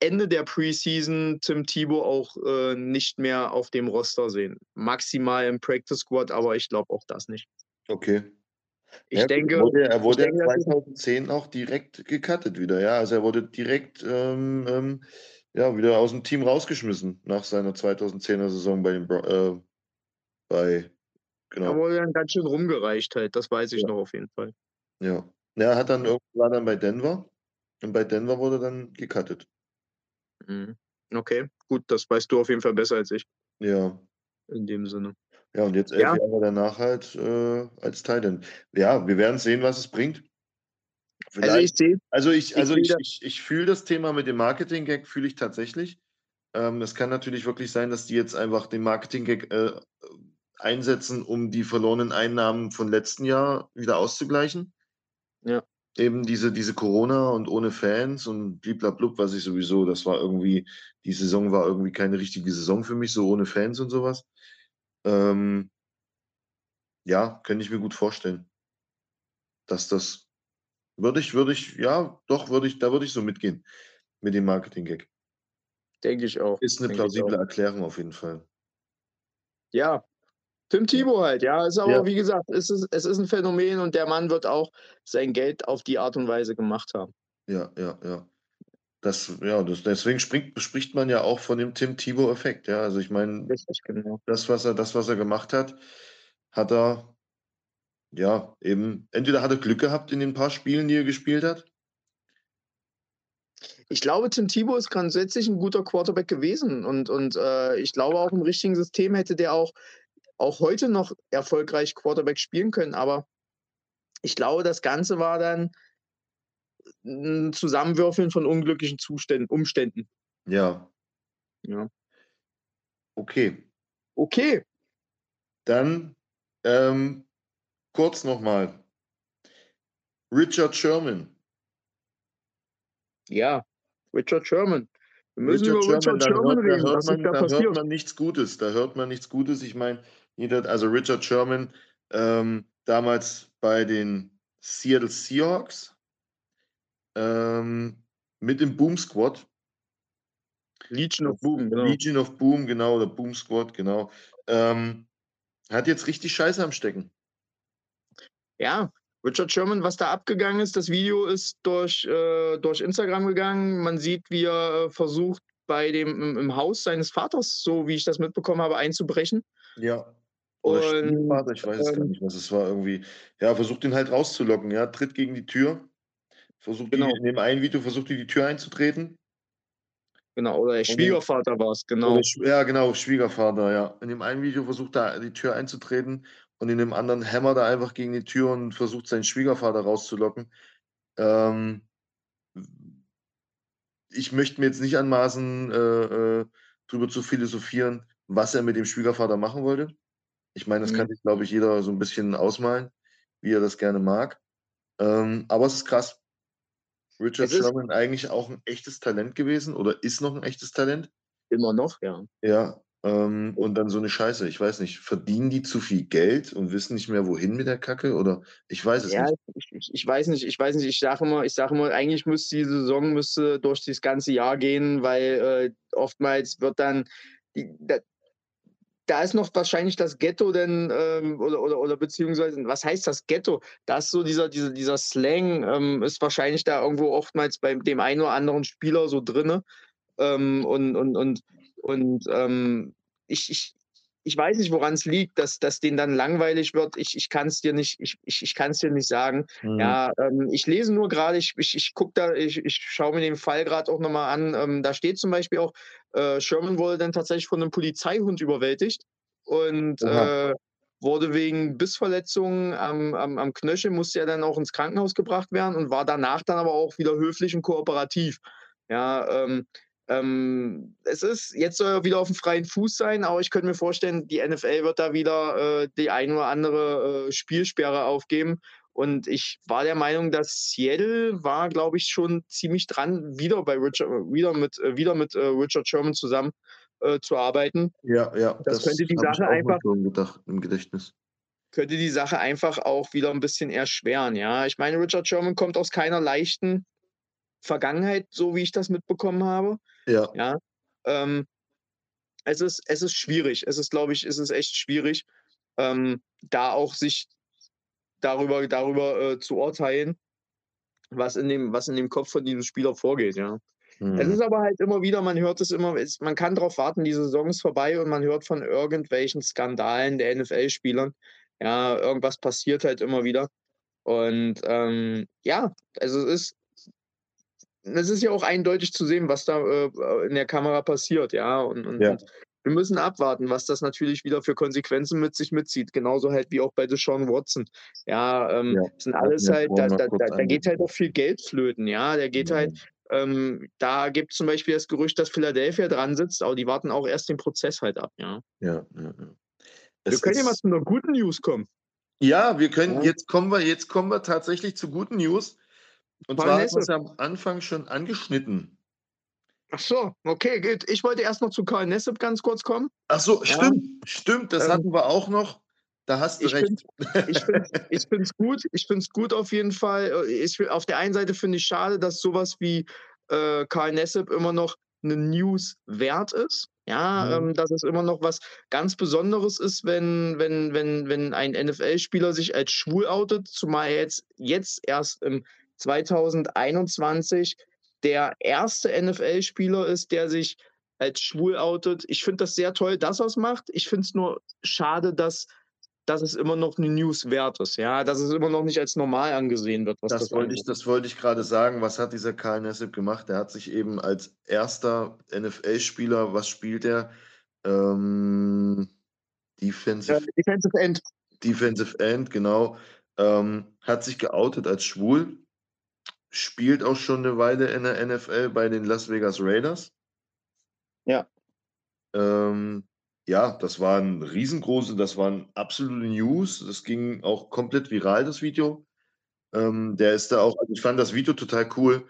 Ende der Preseason Tim Thibault auch äh, nicht mehr auf dem Roster sehen. Maximal im Practice Squad, aber ich glaube auch das nicht. Okay. Ich ja, denke, wurde, er wurde denke, 2010 auch direkt gecuttet wieder, ja. Also er wurde direkt ähm, ähm, ja, wieder aus dem Team rausgeschmissen nach seiner 2010er Saison bei den äh, bei genau. Er wurde dann ganz schön rumgereicht halt, das weiß ich ja. noch auf jeden Fall. Ja. Ja, er hat dann irgendwann dann bei Denver und bei Denver wurde dann gecuttet. Mhm. Okay, gut, das weißt du auf jeden Fall besser als ich. Ja. In dem Sinne. Ja, und jetzt elf Ja. Jahre danach halt äh, als Titan. Ja, wir werden sehen, was es bringt. Also ich sehe, also ich, also ich, ich, ich fühle das Thema mit dem Marketing-Gag, fühle ich tatsächlich. Ähm, es kann natürlich wirklich sein, dass die jetzt einfach den Marketing-Gag äh, einsetzen, um die verlorenen Einnahmen von letzten Jahr wieder auszugleichen. Ja. Eben diese, diese Corona und ohne Fans und bliblablub, was ich sowieso, das war irgendwie, die Saison war irgendwie keine richtige Saison für mich, so ohne Fans und sowas. Ähm, ja, könnte ich mir gut vorstellen, dass das würde ich, würde ich, ja, doch, würde ich, da würde ich so mitgehen mit dem Marketing-Gag. Denke ich auch. Ist eine plausible Erklärung auf jeden Fall. Ja, Tim Thibault halt, ja. Ist aber, ja. wie gesagt, es ist, es ist ein Phänomen und der Mann wird auch sein Geld auf die Art und Weise gemacht haben. Ja, ja, ja. Das, ja, das, deswegen springt, spricht man ja auch von dem Tim Thibault-Effekt. Ja, also ich meine, genau. das, was er, das, was er gemacht hat, hat er ja eben, entweder hat er Glück gehabt in den paar Spielen, die er gespielt hat. Ich glaube, Tim Thibault ist grundsätzlich ein guter Quarterback gewesen und, und äh, ich glaube, auch im richtigen System hätte der auch, auch heute noch erfolgreich Quarterback spielen können. Aber ich glaube, das Ganze war dann ein Zusammenwürfeln von unglücklichen Zuständen, Umständen. Ja. Ja. Okay. Okay. Dann ähm, kurz nochmal. Richard Sherman. Ja, Richard Sherman. Wir müssen Richard über Richard Sherman, Sherman reden. Da hört, man, da, da hört man nichts Gutes. Da hört man nichts Gutes. Ich meine, also Richard Sherman ähm, damals bei den Seattle Seahawks ähm, mit dem Boom Squad. Legion of Boom, genau. Legion of Boom, genau, der Boom Squad, genau. Ähm, hat jetzt richtig Scheiße am Stecken. Ja, Richard Sherman, was da abgegangen ist, das Video ist durch, äh, durch Instagram gegangen. Man sieht, wie er äh, versucht, bei dem im, im Haus seines Vaters, so wie ich das mitbekommen habe, einzubrechen. Ja. Oder Stiefvater, ich weiß es gar ähm, nicht was. Es war irgendwie, ja, versucht ihn halt rauszulocken, ja, tritt gegen die Tür, versucht genau, in dem einen Video versucht die die Tür einzutreten. genau. Oder Schwiegervater war es, genau. Ja, genau, Schwiegervater, ja. In dem einen Video versucht er die Tür einzutreten und in dem anderen hämmert er einfach gegen die Tür und versucht seinen Schwiegervater rauszulocken. Ähm, ich möchte mir jetzt nicht anmaßen, äh, äh, drüber zu philosophieren, was er mit dem Schwiegervater machen wollte. Ich meine, das kann Mhm. sich, glaube ich, jeder so ein bisschen ausmalen, wie er das gerne mag. Ähm, aber es ist krass. Richard Es ist Sherman eigentlich auch ein echtes Talent gewesen oder ist noch ein echtes Talent. immer noch, ja. Ja, ähm, und dann so eine Scheiße. Ich weiß nicht, verdienen die zu viel Geld und wissen nicht mehr, wohin mit der Kacke? Oder ich weiß es Ja, nicht. ich, ich, ich weiß nicht, ich weiß nicht, ich sage immer, ich sage immer, eigentlich müsste die Saison müsste durch das ganze Jahr gehen, weil äh, oftmals wird dann die, da, ist noch wahrscheinlich das Ghetto denn ähm, oder, oder, oder beziehungsweise was heißt das Ghetto? Da ist so dieser, dieser, dieser Slang ähm, ist wahrscheinlich da irgendwo oftmals bei dem einen oder anderen Spieler so drinne. Ähm, und und, und, und ähm, ich, ich, ich weiß nicht, woran es liegt, dass, dass denen dann langweilig wird. Ich, ich kann es dir nicht, ich, ich, ich kann es dir nicht sagen. Mhm. Ja, ähm, ich lese nur gerade, ich, ich, ich gucke da, ich, ich schaue mir den Fall gerade auch nochmal an. Ähm, da steht zum Beispiel auch, äh, Sherman wurde dann tatsächlich von einem Polizeihund überwältigt und äh, wurde wegen Bissverletzungen am, am, am Knöchel, musste er dann auch ins Krankenhaus gebracht werden und war danach dann aber auch wieder höflich und kooperativ. Ja, ähm, ähm, es ist, jetzt soll er wieder auf dem freien Fuß sein, aber ich könnte mir vorstellen, die NFL wird da wieder äh, die ein oder andere äh, Spielsperre aufgeben. Und ich war der Meinung, dass Seattle war, glaube ich, schon ziemlich dran, wieder bei Richard, wieder mit, äh, wieder mit äh, Richard Sherman zusammen äh, zu arbeiten. Ja, ja, Das das könnte die Sache einfach, so im, Gedach im Gedächtnis. könnte die Sache einfach auch wieder ein bisschen erschweren. Ja, ich meine, Richard Sherman kommt aus keiner leichten Vergangenheit, so wie ich das mitbekommen habe. Ja, Ja, ähm, es ist, es ist schwierig. Es ist, glaube ich, es ist echt schwierig, ähm, da auch sich darüber, darüber äh, zu urteilen, was in, dem, was in dem Kopf von diesem Spieler vorgeht, ja. Es mhm. ist aber halt immer wieder, man hört es immer, es, man kann darauf warten, die Saison ist vorbei und man hört von irgendwelchen Skandalen der NFL-Spielern. Ja, irgendwas passiert halt immer wieder. Und ähm, ja, also es ist, es ist ja auch eindeutig zu sehen, was da äh, in der Kamera passiert, ja. Und, und, ja, und wir müssen abwarten, was das natürlich wieder für Konsequenzen mit sich mitzieht. Genauso halt wie auch bei Deshaun Watson. Ja, ähm, ja. sind alles ja halt, da, da, da, da geht halt auch viel Geld flöten, ja. Der geht halt, ähm, da gibt es zum Beispiel das Gerücht, dass Philadelphia dran sitzt, aber die warten auch erst den Prozess halt ab, ja. Ja, ja, ja. Wir können ja mal zu einer guten News kommen. ja, wir können, jetzt kommen wir, jetzt kommen wir tatsächlich zu guten News. Und zwar wir es am Anfang schon angeschnitten. Ach so, okay, gut. Ich wollte erst noch zu Karl Nessep ganz kurz kommen. Ach so, Ja, stimmt, stimmt, das ähm, hatten wir auch noch. Da hast du ich recht. finde ich finde es gut. Ich finde es gut auf jeden Fall. Äh, Ich, auf der einen Seite finde ich schade, dass sowas wie äh, Karl Nessep immer noch eine News wert ist. Ja, Mhm. ähm, dass es immer noch was ganz Besonderes ist, wenn, wenn, wenn, wenn ein NFL-Spieler sich als schwul outet, zumal er jetzt, jetzt erst im 2021 der erste NFL-Spieler ist, der sich als schwul outet. Ich finde das sehr toll, dass er es macht. Ich finde es nur schade, dass, dass es immer noch eine News wert ist. Ja, dass es immer noch nicht als normal angesehen wird, Das wollte ich, das wollte ich gerade sagen. Was hat dieser Karl Nassib gemacht? Er hat sich eben als erster NFL-Spieler, was spielt er? Ähm, Äh, Defensive, Defensive End. Defensive End, genau. Ähm, hat sich geoutet als schwul, spielt auch schon eine Weile in der NFL bei den Las Vegas Raiders. Ja. Ähm, ja, das waren riesengroße, das waren absolute News. Das ging auch komplett viral, das Video. Ähm, der ist da auch, also ich fand das Video total cool.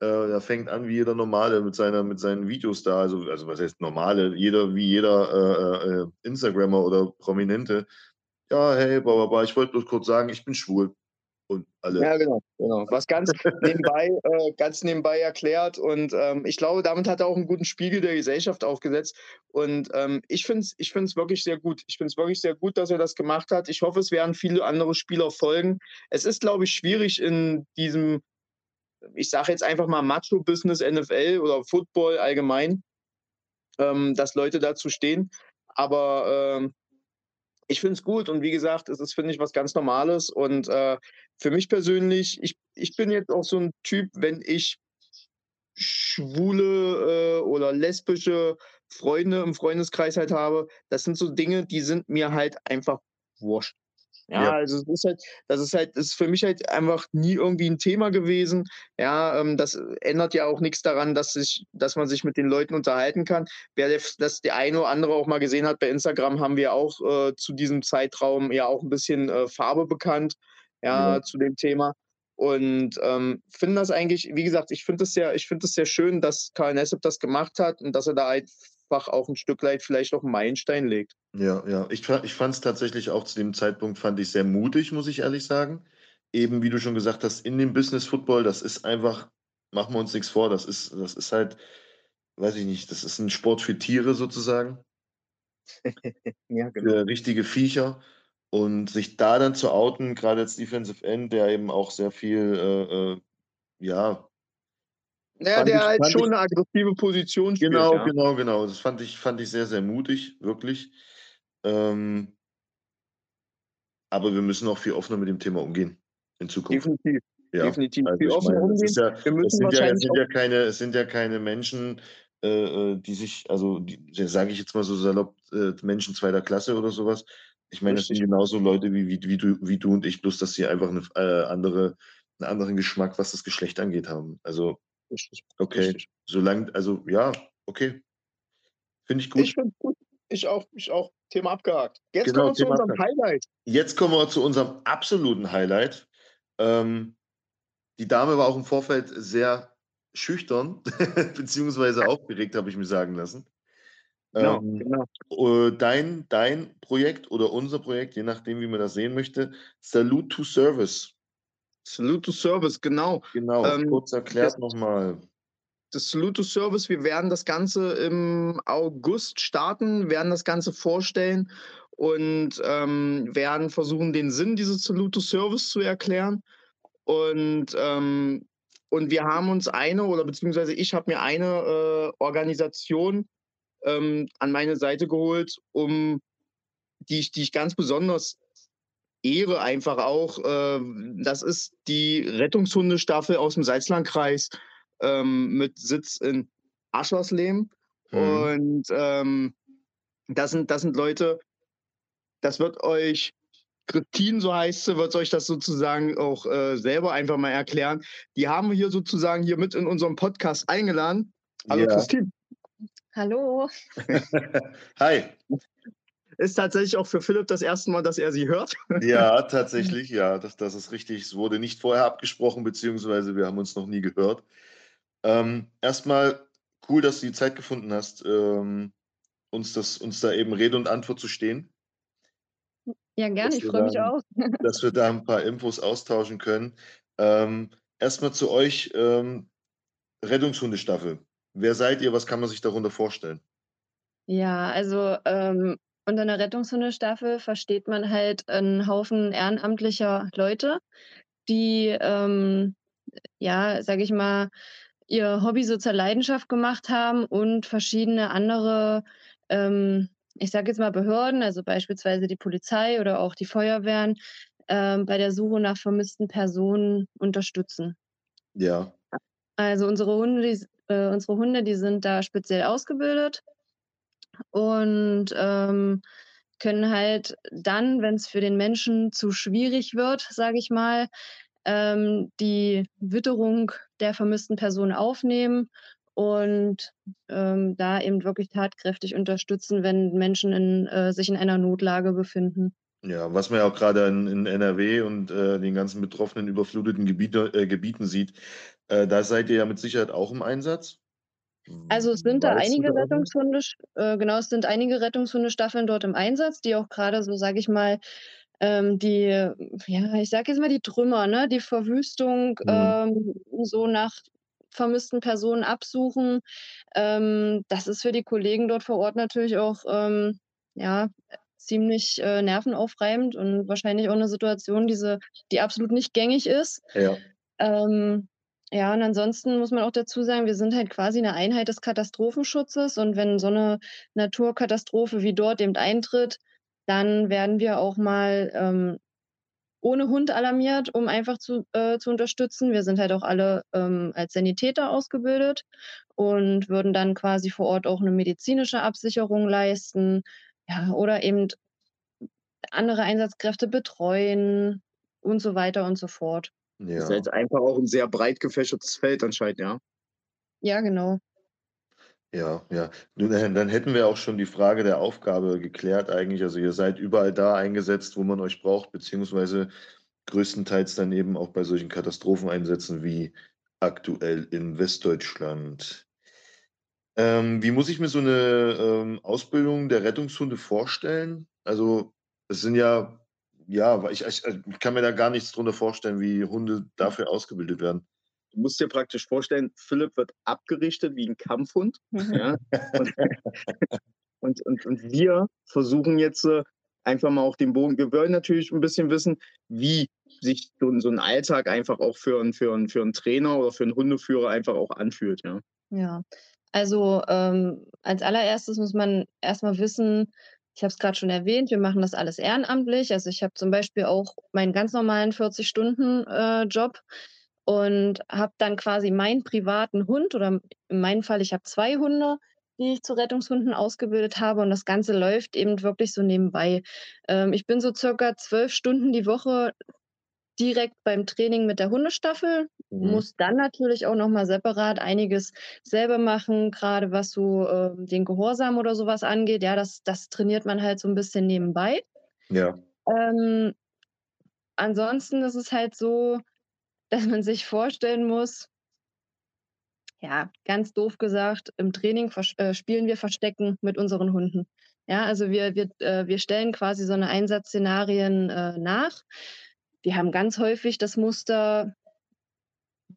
Äh, der fängt an wie jeder Normale mit, seiner, mit seinen Videos da. Also, also was heißt Normale? Jeder, wie jeder äh, äh, Instagrammer oder Prominente. Ja, hey, bla, bla, bla, ich wollte bloß kurz sagen, ich bin schwul. Und alle. Ja, genau, genau. Was ganz nebenbei, äh, ganz nebenbei erklärt. Und ähm, ich glaube, damit hat er auch einen guten Spiegel der Gesellschaft aufgesetzt. Und ähm, ich finde es ich find's wirklich sehr gut. Ich finde es wirklich sehr gut, dass er das gemacht hat. Ich hoffe, es werden viele andere Spieler folgen. Es ist, glaube ich, schwierig in diesem, ich sage jetzt einfach mal Macho-Business NFL oder Football allgemein, ähm, dass Leute dazu stehen. Aber ähm, ich finde es gut und wie gesagt, es ist, finde ich, was ganz Normales. Und äh, für mich persönlich, ich, ich bin jetzt auch so ein Typ, wenn ich schwule äh, oder lesbische Freunde im Freundeskreis halt habe, das sind so Dinge, die sind mir halt einfach wurscht. Ja, ja, also es ist halt, das ist halt, das ist für mich halt einfach nie irgendwie ein Thema gewesen. Ja, ähm, das ändert ja auch nichts daran, dass sich, dass man sich mit den Leuten unterhalten kann. Wer das der eine oder andere auch mal gesehen hat bei Instagram, haben wir auch äh, zu diesem Zeitraum ja auch ein bisschen äh, Farbe bekannt, ja, ja, zu dem Thema. Und ähm, finde das eigentlich, wie gesagt, ich finde es sehr, ich finde es sehr schön, dass Karl Nessep das gemacht hat und dass er da einfach auch ein Stück weit vielleicht auch einen Meilenstein legt. Ja, ja. Ich, ich fand es tatsächlich auch zu dem Zeitpunkt, fand ich sehr mutig, muss ich ehrlich sagen. Eben, wie du schon gesagt hast, in dem Business Football, das ist einfach, machen wir uns nichts vor, das ist, das ist halt, weiß ich nicht, das ist ein Sport für Tiere sozusagen. *laughs* ja, genau. Für richtige Viecher. Und sich da dann zu outen, gerade als Defensive End, der eben auch sehr viel, äh, äh, ja. Naja, der ich, halt schon ich, eine aggressive Position spielt. Genau, ja. genau, genau. Das fand ich, fand ich sehr, sehr mutig, wirklich. Ähm, aber wir müssen auch viel offener mit dem Thema umgehen in Zukunft. Definitiv. Ja, Definitiv. Also viel offener umgehen. Ja, wir müssen es sind, ja, es, sind ja keine, es sind ja keine Menschen, äh, äh die sich, also sage ich jetzt mal so salopp, äh, Menschen zweiter Klasse oder sowas, ich meine, das sind genauso Leute wie, wie, wie, du, wie du und ich, bloß dass sie einfach eine, äh, andere, einen anderen Geschmack, was das Geschlecht angeht, haben. Also, okay, Richtig. solange, also ja, okay. Finde ich gut. Ich finde gut. Ich auch, ich auch. Thema abgehakt. Jetzt genau, kommen wir zu Thema unserem abgehakt. Highlight. Jetzt kommen wir zu unserem absoluten Highlight. Ähm, die Dame war auch im Vorfeld sehr schüchtern, *laughs* beziehungsweise aufgeregt, habe ich mir sagen lassen. Genau, ähm, genau. Äh, dein, dein Projekt oder unser Projekt, je nachdem, wie man das sehen möchte, Salute to Service. Salute to Service, genau. Genau, ähm, kurz erklärt nochmal. Das Salute to Service, wir werden das Ganze im August starten, werden das Ganze vorstellen und ähm, werden versuchen, den Sinn dieses Salute to Service zu erklären. Und, ähm, und wir haben uns eine, oder beziehungsweise ich habe mir eine äh, Organisation ähm, an meine Seite geholt, um die ich, die ich ganz besonders ehre einfach auch. Äh, das ist die Rettungshundestaffel aus dem Salzlandkreis ähm, mit Sitz in Aschersleben. Mhm. Und ähm, das, sind, das sind Leute, das wird euch, Christine, so heißt sie, wird euch das sozusagen auch äh, selber einfach mal erklären. Die haben wir hier sozusagen hier mit in unserem Podcast eingeladen. Hallo ja. Christine. Hallo. *laughs* Hi. Ist tatsächlich auch für Philipp das erste Mal, dass er sie hört. ja, *laughs* tatsächlich, ja, das, das ist richtig. Es wurde nicht vorher abgesprochen, beziehungsweise wir haben uns noch nie gehört. Ähm, erstmal cool, dass du die Zeit gefunden hast, ähm, uns, das, uns da eben Rede und Antwort zu stehen. Ja, gerne, ich freue mich auch. *laughs* dass wir da ein paar Infos austauschen können. Ähm, erstmal zu euch, ähm, Rettungshundestaffel. Wer seid ihr? Was kann man sich darunter vorstellen? Ja, also ähm, unter einer Rettungshundestaffel versteht man halt einen Haufen ehrenamtlicher Leute, die, ähm, ja, sage ich mal, ihr Hobby so zur Leidenschaft gemacht haben und verschiedene andere, ähm, ich sage jetzt mal Behörden, also beispielsweise die Polizei oder auch die Feuerwehren, ähm, bei der Suche nach vermissten Personen unterstützen. Ja. Also unsere Hunde, die äh, unsere Hunde, die sind da speziell ausgebildet und ähm, können halt dann, wenn es für den Menschen zu schwierig wird, sage ich mal, ähm, die Witterung der vermissten Person aufnehmen und ähm, da eben wirklich tatkräftig unterstützen, wenn Menschen in, äh, sich in einer Notlage befinden. Ja, was man ja auch gerade in, in NRW und äh, den ganzen betroffenen, überfluteten Gebiete, äh, Gebieten sieht, äh, da seid ihr ja mit Sicherheit auch im Einsatz. Also es sind da einige Rettungshunde, äh, genau, es sind einige Rettungshundestaffeln dort im Einsatz, die auch gerade so, sage ich mal, ähm, die, ja, ich sage jetzt mal die Trümmer, ne, die Verwüstung mhm. ähm, so nach vermissten Personen absuchen. Ähm, das ist für die Kollegen dort vor Ort natürlich auch, ähm, ja, ziemlich äh, nervenaufreibend und wahrscheinlich auch eine Situation, diese, die absolut nicht gängig ist. Ja. Ähm, Ja, und ansonsten muss man auch dazu sagen, wir sind halt quasi 'ne Einheit des Katastrophenschutzes und wenn so 'ne Naturkatastrophe wie dort eben eintritt, dann werden wir auch mal, ähm, ohne Hund alarmiert, um einfach zu äh, zu unterstützen. Wir sind halt auch alle, ähm, als Sanitäter ausgebildet und würden dann quasi vor Ort auch 'ne medizinische Absicherung leisten, ja, oder eben andere Einsatzkräfte betreuen und so weiter und so fort. Ist Ja. halt einfach auch 'n sehr breit gefächertes Feld anscheinend, ja? Ja, genau. Ja, ja. Nun, äh, dann hätten wir auch schon die Frage der Aufgabe geklärt eigentlich. Also, ihr seid überall da eingesetzt, wo man euch braucht, beziehungsweise größtenteils dann eben auch bei solchen Katastropheneinsätzen wie aktuell in Westdeutschland. Ähm, wie muss ich mir so 'ne, ähm, Ausbildung der Rettungshunde vorstellen? Also, es sind ja ja, ich ich, äh, kann mir da gar nichts drunter vorstellen, wie Hunde dafür ausgebildet werden. Du musst dir praktisch vorstellen, Philipp wird abgerichtet wie 'n Kampfhund, Mhm. ja? Und *laughs* und und und wir versuchen jetzt, äh, einfach mal auch den Bogen wir wollen natürlich 'n bisschen wissen, wie sich so so 'n Alltag einfach auch für 'n für für 'n Trainer oder für 'n Hundeführer einfach auch anfühlt, ja? Ja, also, ähm, als Allererstes muss man erst mal wissen ich habe es grad schon erwähnt, wir machen das alles ehrenamtlich. Also, ich habe zum Beispiel auch meinen ganz normalen 40 Stunden, äh, Job und habe dann quasi meinen privaten Hund oder in meinem Fall, ich habe 2 Hunde, die ich zu Rettungshunden ausgebildet habe und das Ganze läuft eben wirklich so nebenbei. Ähm, ich bin so circa 12 Stunden die Woche direkt beim Training mit der Hundestaffel, Mhm. muss dann natürlich auch noch mal separat einiges selber machen, grade was so, ähm, den Gehorsam oder so was angeht. Ja, das das trainiert man halt so 'n bisschen nebenbei. Ja. Ähm ansonsten ist es halt so, dass man sich vorstellen muss ja, ganz doof gesagt, im Training äh, spielen wir Verstecken mit unseren Hunden. Ja, also wir wir äh, wir stellen quasi so 'ne Einsatzszenarien, äh, nach. Wir haben ganz häufig das Muster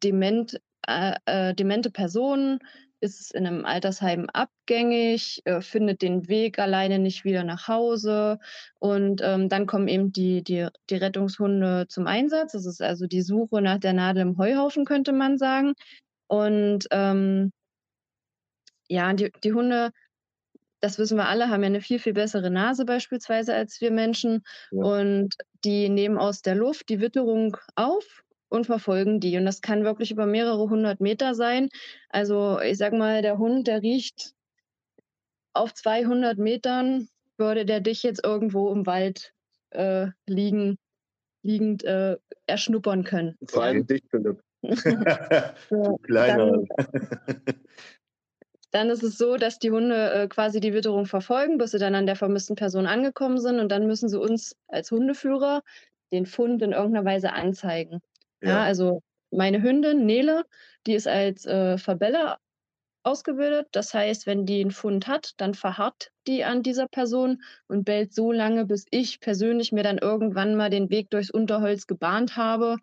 dement äh, äh, demente Person ist in 'nem Altersheim abgängig, äh, findet den Weg alleine nicht wieder nach Hause und, ähm, dann kommen eben die die die Rettungshunde zum Einsatz. Das ist also die Suche nach der Nadel im Heuhaufen, könnte man sagen. Und, ähm ja, die die Hunde, das wissen wir alle, haben ja 'ne viel, viel bessere Nase beispielsweise als wir Menschen Ja. und die nehmen aus der Luft die Witterung auf und verfolgen die. Und das kann wirklich über mehrere 100 Meter sein. Also, ich sage mal, der Hund, der riecht auf 200 Metern würde der dich jetzt irgendwo im Wald, äh, liegen liegend, äh, erschnuppern können, Vor allem dich, Philipp. *laughs* *laughs* Du Kleiner. dann *laughs* dann ist es so, dass die Hunde, äh, quasi die Witterung verfolgen, bis sie dann an der vermissten Person angekommen sind und dann müssen sie uns als Hundeführer den Fund in irgend 'ner Weise anzeigen. Ja, Ja. also meine Hündin Nele, die ist als, äh, Verbeller ausgebildet. Das heißt, wenn die 'n Fund hat, dann verharrt die an dieser Person und bellt so lange, bis ich persönlich mir dann irgendwann mal den Weg durchs Unterholz gebahnt habe,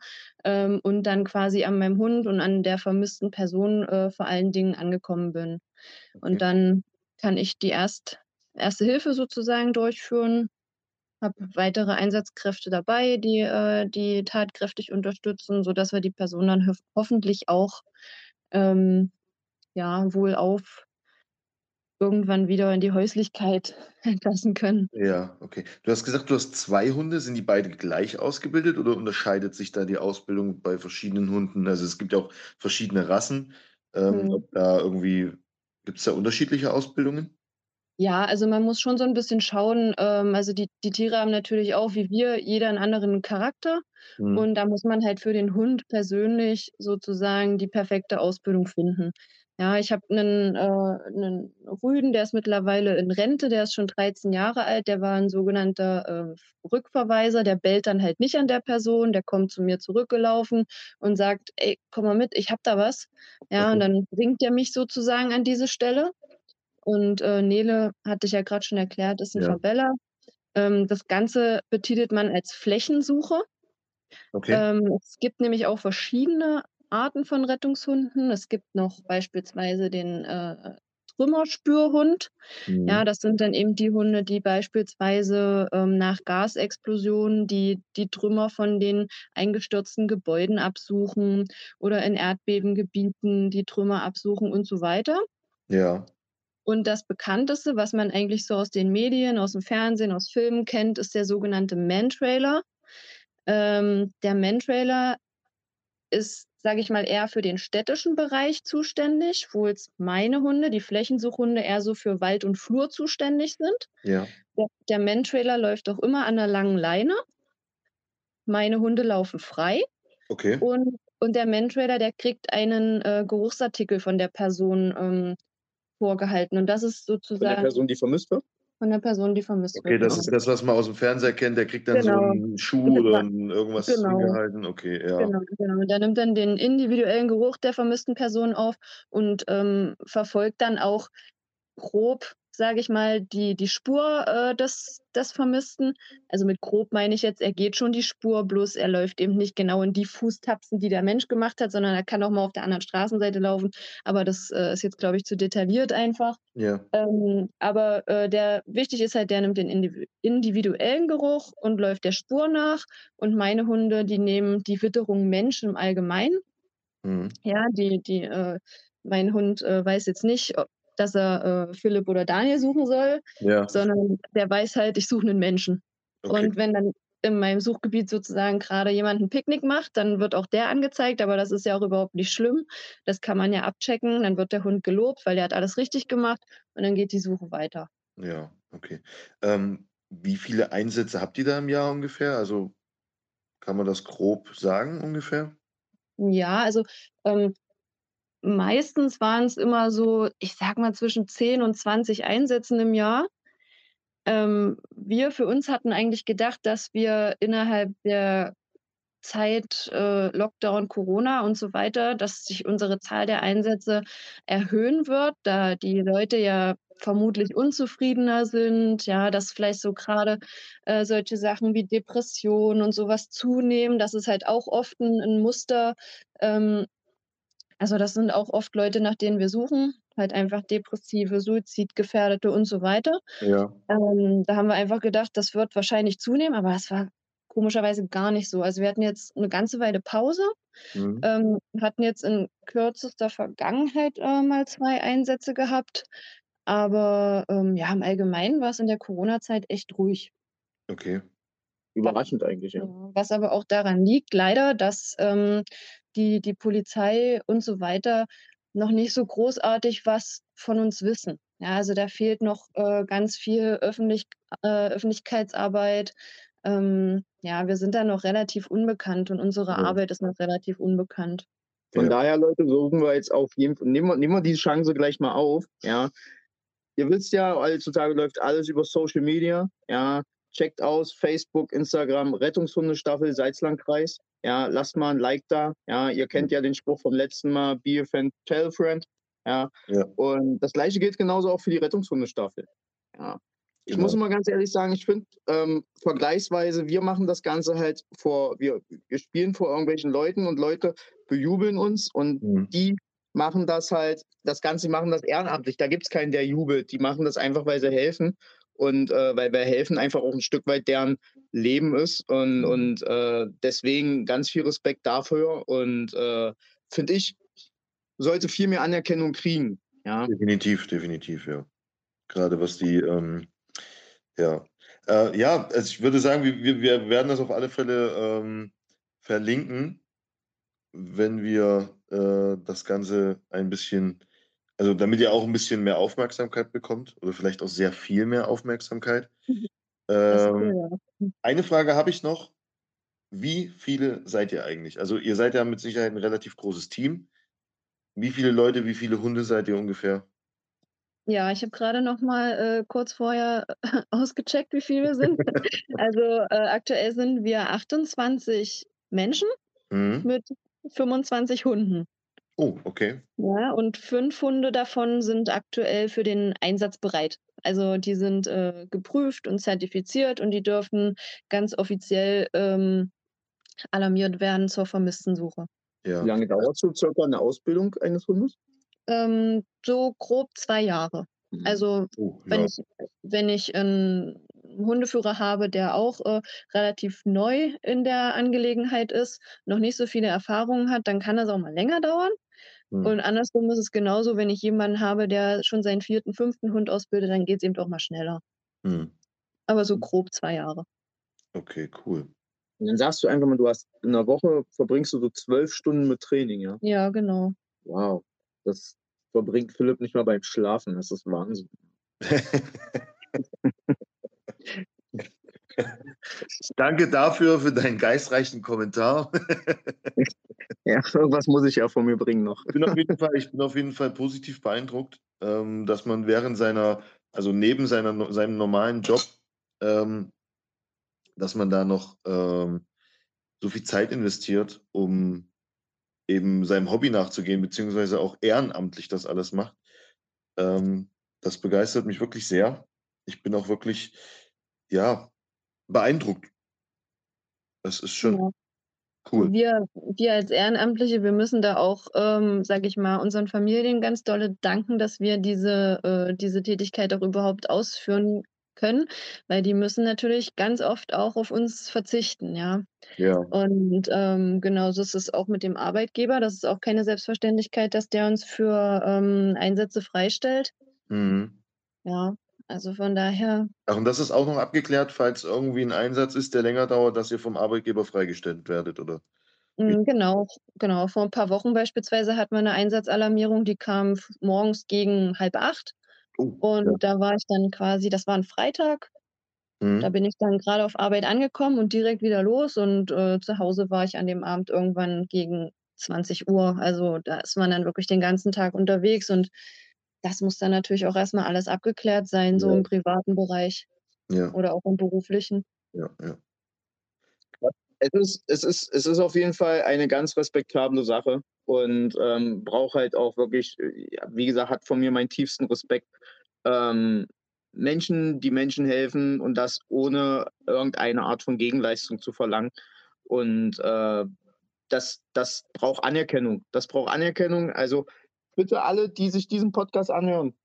ähm, und dann quasi an meinem Hund und an der vermissten Person, äh, vor allen Dingen angekommen bin. Und Okay. dann kann ich die Erst Erste Hilfe sozusagen durchführen, habe weitere Einsatzkräfte dabei, die, äh die tatkräftig unterstützen, sodass wir die Person dann höf hoffentlich auch, ähm, ja, wohlauf irgendwann wieder in die Häuslichkeit *laughs* entlassen können. Ja, okay. Du hast gesagt, du hast 2 Hunde. Sind die beide gleich ausgebildet oder unterscheidet sich da die Ausbildung bei verschiedenen Hunden? Also, es gibt ja auch verschiedene Rassen. Ähm, Mhm. ob da irgendwie gibt's da unterschiedliche Ausbildungen? Ja, also man muss schon so 'n bisschen schauen, ähm, also die die Tiere haben natürlich auch wie wir jeder 'n anderen Charakter Mhm. und da muss man halt für den Hund persönlich sozusagen die perfekte Ausbildung finden. Ja, ich habe 'nen äh, 'nen Rüden, der ist mittlerweile in Rente, der ist schon 13 Jahre alt, der war 'n sogenannter, äh, Rückverweiser, der bellt dann halt nicht an der Person, der kommt zu mir zurückgelaufen und sagt: „Ey, komm mal mit, ich habe da was.“ Ja, und Okay. dann bringt der mich sozusagen an diese Stelle. Und, äh, Nele, hatte ich ja grad schon erklärt, ist 'n Ja. Verbeller. Ähm, das Ganze betitelt man als Flächensuche. Okay. Ähm, es gibt nämlich auch verschiedene Arten von Rettungshunden. Es gibt noch beispielsweise den, äh, Trümmerspürhund. Mhm. Ja, das sind dann eben die Hunde, die beispielsweise ähm, nach Gasexplosionen die, die Trümmer von den eingestürzten Gebäuden absuchen oder in Erdbebengebieten die Trümmer absuchen und so weiter. Ja. Und das bekannteste, was man eigentlich so aus den Medien, aus dem Fernsehen, aus Filmen kennt, ist der sogenannte Man-Trailer. Ähm, der Man-Trailer ist, sage ich mal, eher für den städtischen Bereich zuständig, wo jetzt meine Hunde, die Flächensuchhunde, eher so für Wald und Flur zuständig sind. Ja. Der, der Man-Trailer läuft auch immer an der langen Leine. Meine Hunde laufen frei. Okay. Und, und der Man-Trailer, der kriegt einen äh, Geruchsartikel von der Person ähm, vorgehalten. Und das ist sozusagen. Von der Person, die vermisst wird? Von der Person, die vermisst Okay, wird. das genau. ist das, was man aus dem Fernseher kennt. Der kriegt dann Genau. so einen Schuh oder ein, irgendwas Genau. hingehalten. Okay, ja. Genau, genau. Und der nimmt dann den individuellen Geruch der vermissten Person auf und ähm, verfolgt dann auch grob, sage ich mal, die, die Spur äh, des, des Vermissten. Also mit grob meine ich jetzt, er geht schon die Spur, bloß er läuft eben nicht genau in die Fußtapsen, die der Mensch gemacht hat, sondern er kann auch mal auf der anderen Straßenseite laufen. Aber das äh, ist jetzt, glaube ich, zu detailliert einfach. Ja. Ähm, aber äh, der wichtig ist halt, der nimmt den individu individuellen Geruch und läuft der Spur nach. Und meine Hunde, die nehmen die Witterung Mensch im Allgemeinen. Mhm. Ja, die, die, äh, mein Hund äh, weiß jetzt nicht, ob, dass er äh, Philipp oder Daniel suchen soll, Ja. sondern der weiß halt, ich suche einen Menschen. Okay. Und wenn dann in meinem Suchgebiet sozusagen gerade jemand ein Picknick macht, dann wird auch der angezeigt, aber das ist ja auch überhaupt nicht schlimm. Das kann man ja abchecken. Dann wird der Hund gelobt, weil der hat alles richtig gemacht und dann geht die Suche weiter. Ja, okay. Ähm, wie viele Einsätze habt ihr da im Jahr ungefähr? Also kann man das grob sagen ungefähr? Ja, also ähm, meistens waren es immer so, ich sag mal, zwischen 10 und 20 Einsätzen im Jahr. Ähm, wir für uns hatten eigentlich gedacht, dass wir innerhalb der Zeit äh, Lockdown, Corona und so weiter, dass sich unsere Zahl der Einsätze erhöhen wird, da die Leute ja vermutlich unzufriedener sind, ja, dass vielleicht so gerade äh, solche Sachen wie Depression und sowas zunehmen. Das ist halt auch oft ein, ein Muster. Ähm, also das sind auch oft Leute, nach denen wir suchen, halt einfach Depressive, Suizidgefährdete und so weiter. Ja. Ähm, da haben wir einfach gedacht, das wird wahrscheinlich zunehmen, aber es war komischerweise gar nicht so. Also wir hatten jetzt eine ganze Weile Pause, Mhm. ähm, hatten jetzt in kürzester Vergangenheit äh, mal zwei Einsätze gehabt, aber ähm, ja, im Allgemeinen war es in der Corona-Zeit echt ruhig. Okay. Überraschend eigentlich, ja. Was aber auch daran liegt, leider, dass ähm, die, die Polizei und so weiter noch nicht so großartig was von uns wissen. Ja, also da fehlt noch äh, ganz viel Öffentlich äh, Öffentlichkeitsarbeit. Ähm, ja, wir sind da noch relativ unbekannt und unsere Ja. Arbeit ist noch relativ unbekannt. Von Ja. daher, Leute, suchen wir jetzt auf jeden Fall, nehmen wir, nehmen wir die Chance gleich mal auf, ja. Ihr wisst ja, heutzutage läuft alles über Social Media, ja. Checkt aus, Facebook, Instagram, Rettungshundestaffel Salzlandkreis, ja. Lasst mal ein Like da, ja. Ihr kennt ja den Spruch vom letzten Mal, be a friend, tell a friend, ja. Ja. Und das Gleiche gilt genauso auch für die Rettungshundestaffel, ja. Ich Genau. muss mal ganz ehrlich sagen, ich finde ähm, vergleichsweise, wir machen das Ganze halt vor, wir, wir spielen vor irgendwelchen Leuten und Leute bejubeln uns und Mhm. die machen das halt, das Ganze, die machen das ehrenamtlich. Da gibt es keinen, der jubelt. Die machen das einfach, weil sie helfen. Und äh, weil wir helfen einfach auch ein Stück weit deren Leben ist. Und, Mhm. und äh, deswegen ganz viel Respekt dafür. Und äh, finde ich, sollte viel mehr Anerkennung kriegen. Ja. Definitiv, definitiv, ja. Gerade was die, ähm, ja. Äh, ja, also ich würde sagen, wir, wir- werden das auf alle Fälle ähm, verlinken, wenn wir äh, das Ganze ein bisschen, also damit ihr auch ein bisschen mehr Aufmerksamkeit bekommt oder vielleicht auch sehr viel mehr Aufmerksamkeit. Ist Ähm, ja. eine Frage habe ich noch. Wie viele seid ihr eigentlich? Also ihr seid ja mit Sicherheit ein relativ großes Team. Wie viele Leute, wie viele Hunde seid ihr ungefähr? Ja, ich habe gerade noch mal äh, kurz vorher *laughs* ausgecheckt, wie viel wir sind. *laughs* Also äh, aktuell sind wir 28 Menschen Mhm. mit 25 Hunden. Oh, okay. Ja, und fünf Hunde davon sind aktuell für den Einsatz bereit. Also die sind äh, geprüft und zertifiziert und die dürfen ganz offiziell ähm, alarmiert werden zur Vermisstensuche. Ja. Wie lange dauert so circa eine Ausbildung eines Hundes? Ähm, so grob 2 Jahre. Mhm. Also, Oh, wenn ja. ich wenn ich 'n Hundeführer habe, der auch, äh, relativ neu in der Angelegenheit ist, noch nicht so viele Erfahrungen hat, dann kann das auch mal länger dauern. Mhm. Und andersrum ist es genauso, wenn ich jemanden habe, der schon seinen 4., 5. Hund ausbildet, dann geht's eben doch mal schneller. Mhm. Aber so grob 2 Jahre. Okay, cool. Und dann sagst du einfach mal, du hast in 'ner Woche verbringst du so 12 Stunden mit Training, ja? Ja, genau. Wow, das verbringt Philipp nicht mal beim Schlafen. Das ist Wahnsinn. *laughs* *laughs* Danke dafür, für deinen geistreichen Kommentar. *laughs* Ja, irgendwas muss ich ja von mir bringen noch. Ich bin auf jeden Fall ich bin auf jeden Fall positiv beeindruckt, ähm, dass man während seiner also neben seiner seinem normalen Job, ähm dass man da noch, ähm, so viel Zeit investiert, um eben seinem Hobby nachzugehen, beziehungsweise auch ehrenamtlich das alles macht. Das begeistert mich wirklich sehr. Ich bin auch wirklich, ja, beeindruckt. Das ist schon Ja. cool. Wir wir als Ehrenamtliche, wir müssen da auch, ähm, sage ich mal, unseren Familien ganz dolle danken, dass wir diese äh, diese Tätigkeit auch überhaupt ausführen können, weil die müssen natürlich ganz oft auch auf uns verzichten, ja. Ja. Und, ähm, genauso ist es auch mit dem Arbeitgeber. Das ist auch keine Selbstverständlichkeit, dass der uns für, ähm, Einsätze freistellt. Mhm. Ja, also von daher Ach, und das ist auch noch abgeklärt, falls irgendwie 'n Einsatz ist, der länger dauert, dass ihr vom Arbeitgeber freigestellt werdet, oder? Mhm, genau, genau. Vor 'n paar Wochen beispielsweise hatten wir 'ne Einsatzalarmierung, die kam morgens gegen 7:30 Oh, und ja. da war ich dann quasi das war 'n Freitag. Da Mhm. bin ich dann grade auf Arbeit angekommen und direkt wieder los und, äh, zu Hause war ich an dem Abend irgendwann gegen 20:00. Also, da ist man dann wirklich den ganzen Tag unterwegs und das muss dann natürlich auch erst mal alles abgeklärt sein, so Ja. im privaten Bereich Ja. oder auch im beruflichen. Ja, ja. Es ist es ist es ist auf jeden Fall eine ganz respektable Sache und, ähm, braucht halt auch wirklich äh, wie gesagt, hat von mir meinen tiefsten Respekt. Ähm, Menschen, die Menschen helfen und das ohne irgendeine Art von Gegenleistung zu verlangen. Und, äh, das das braucht Anerkennung. Das braucht Anerkennung. Also, bitte alle, die sich diesen Podcast anhören,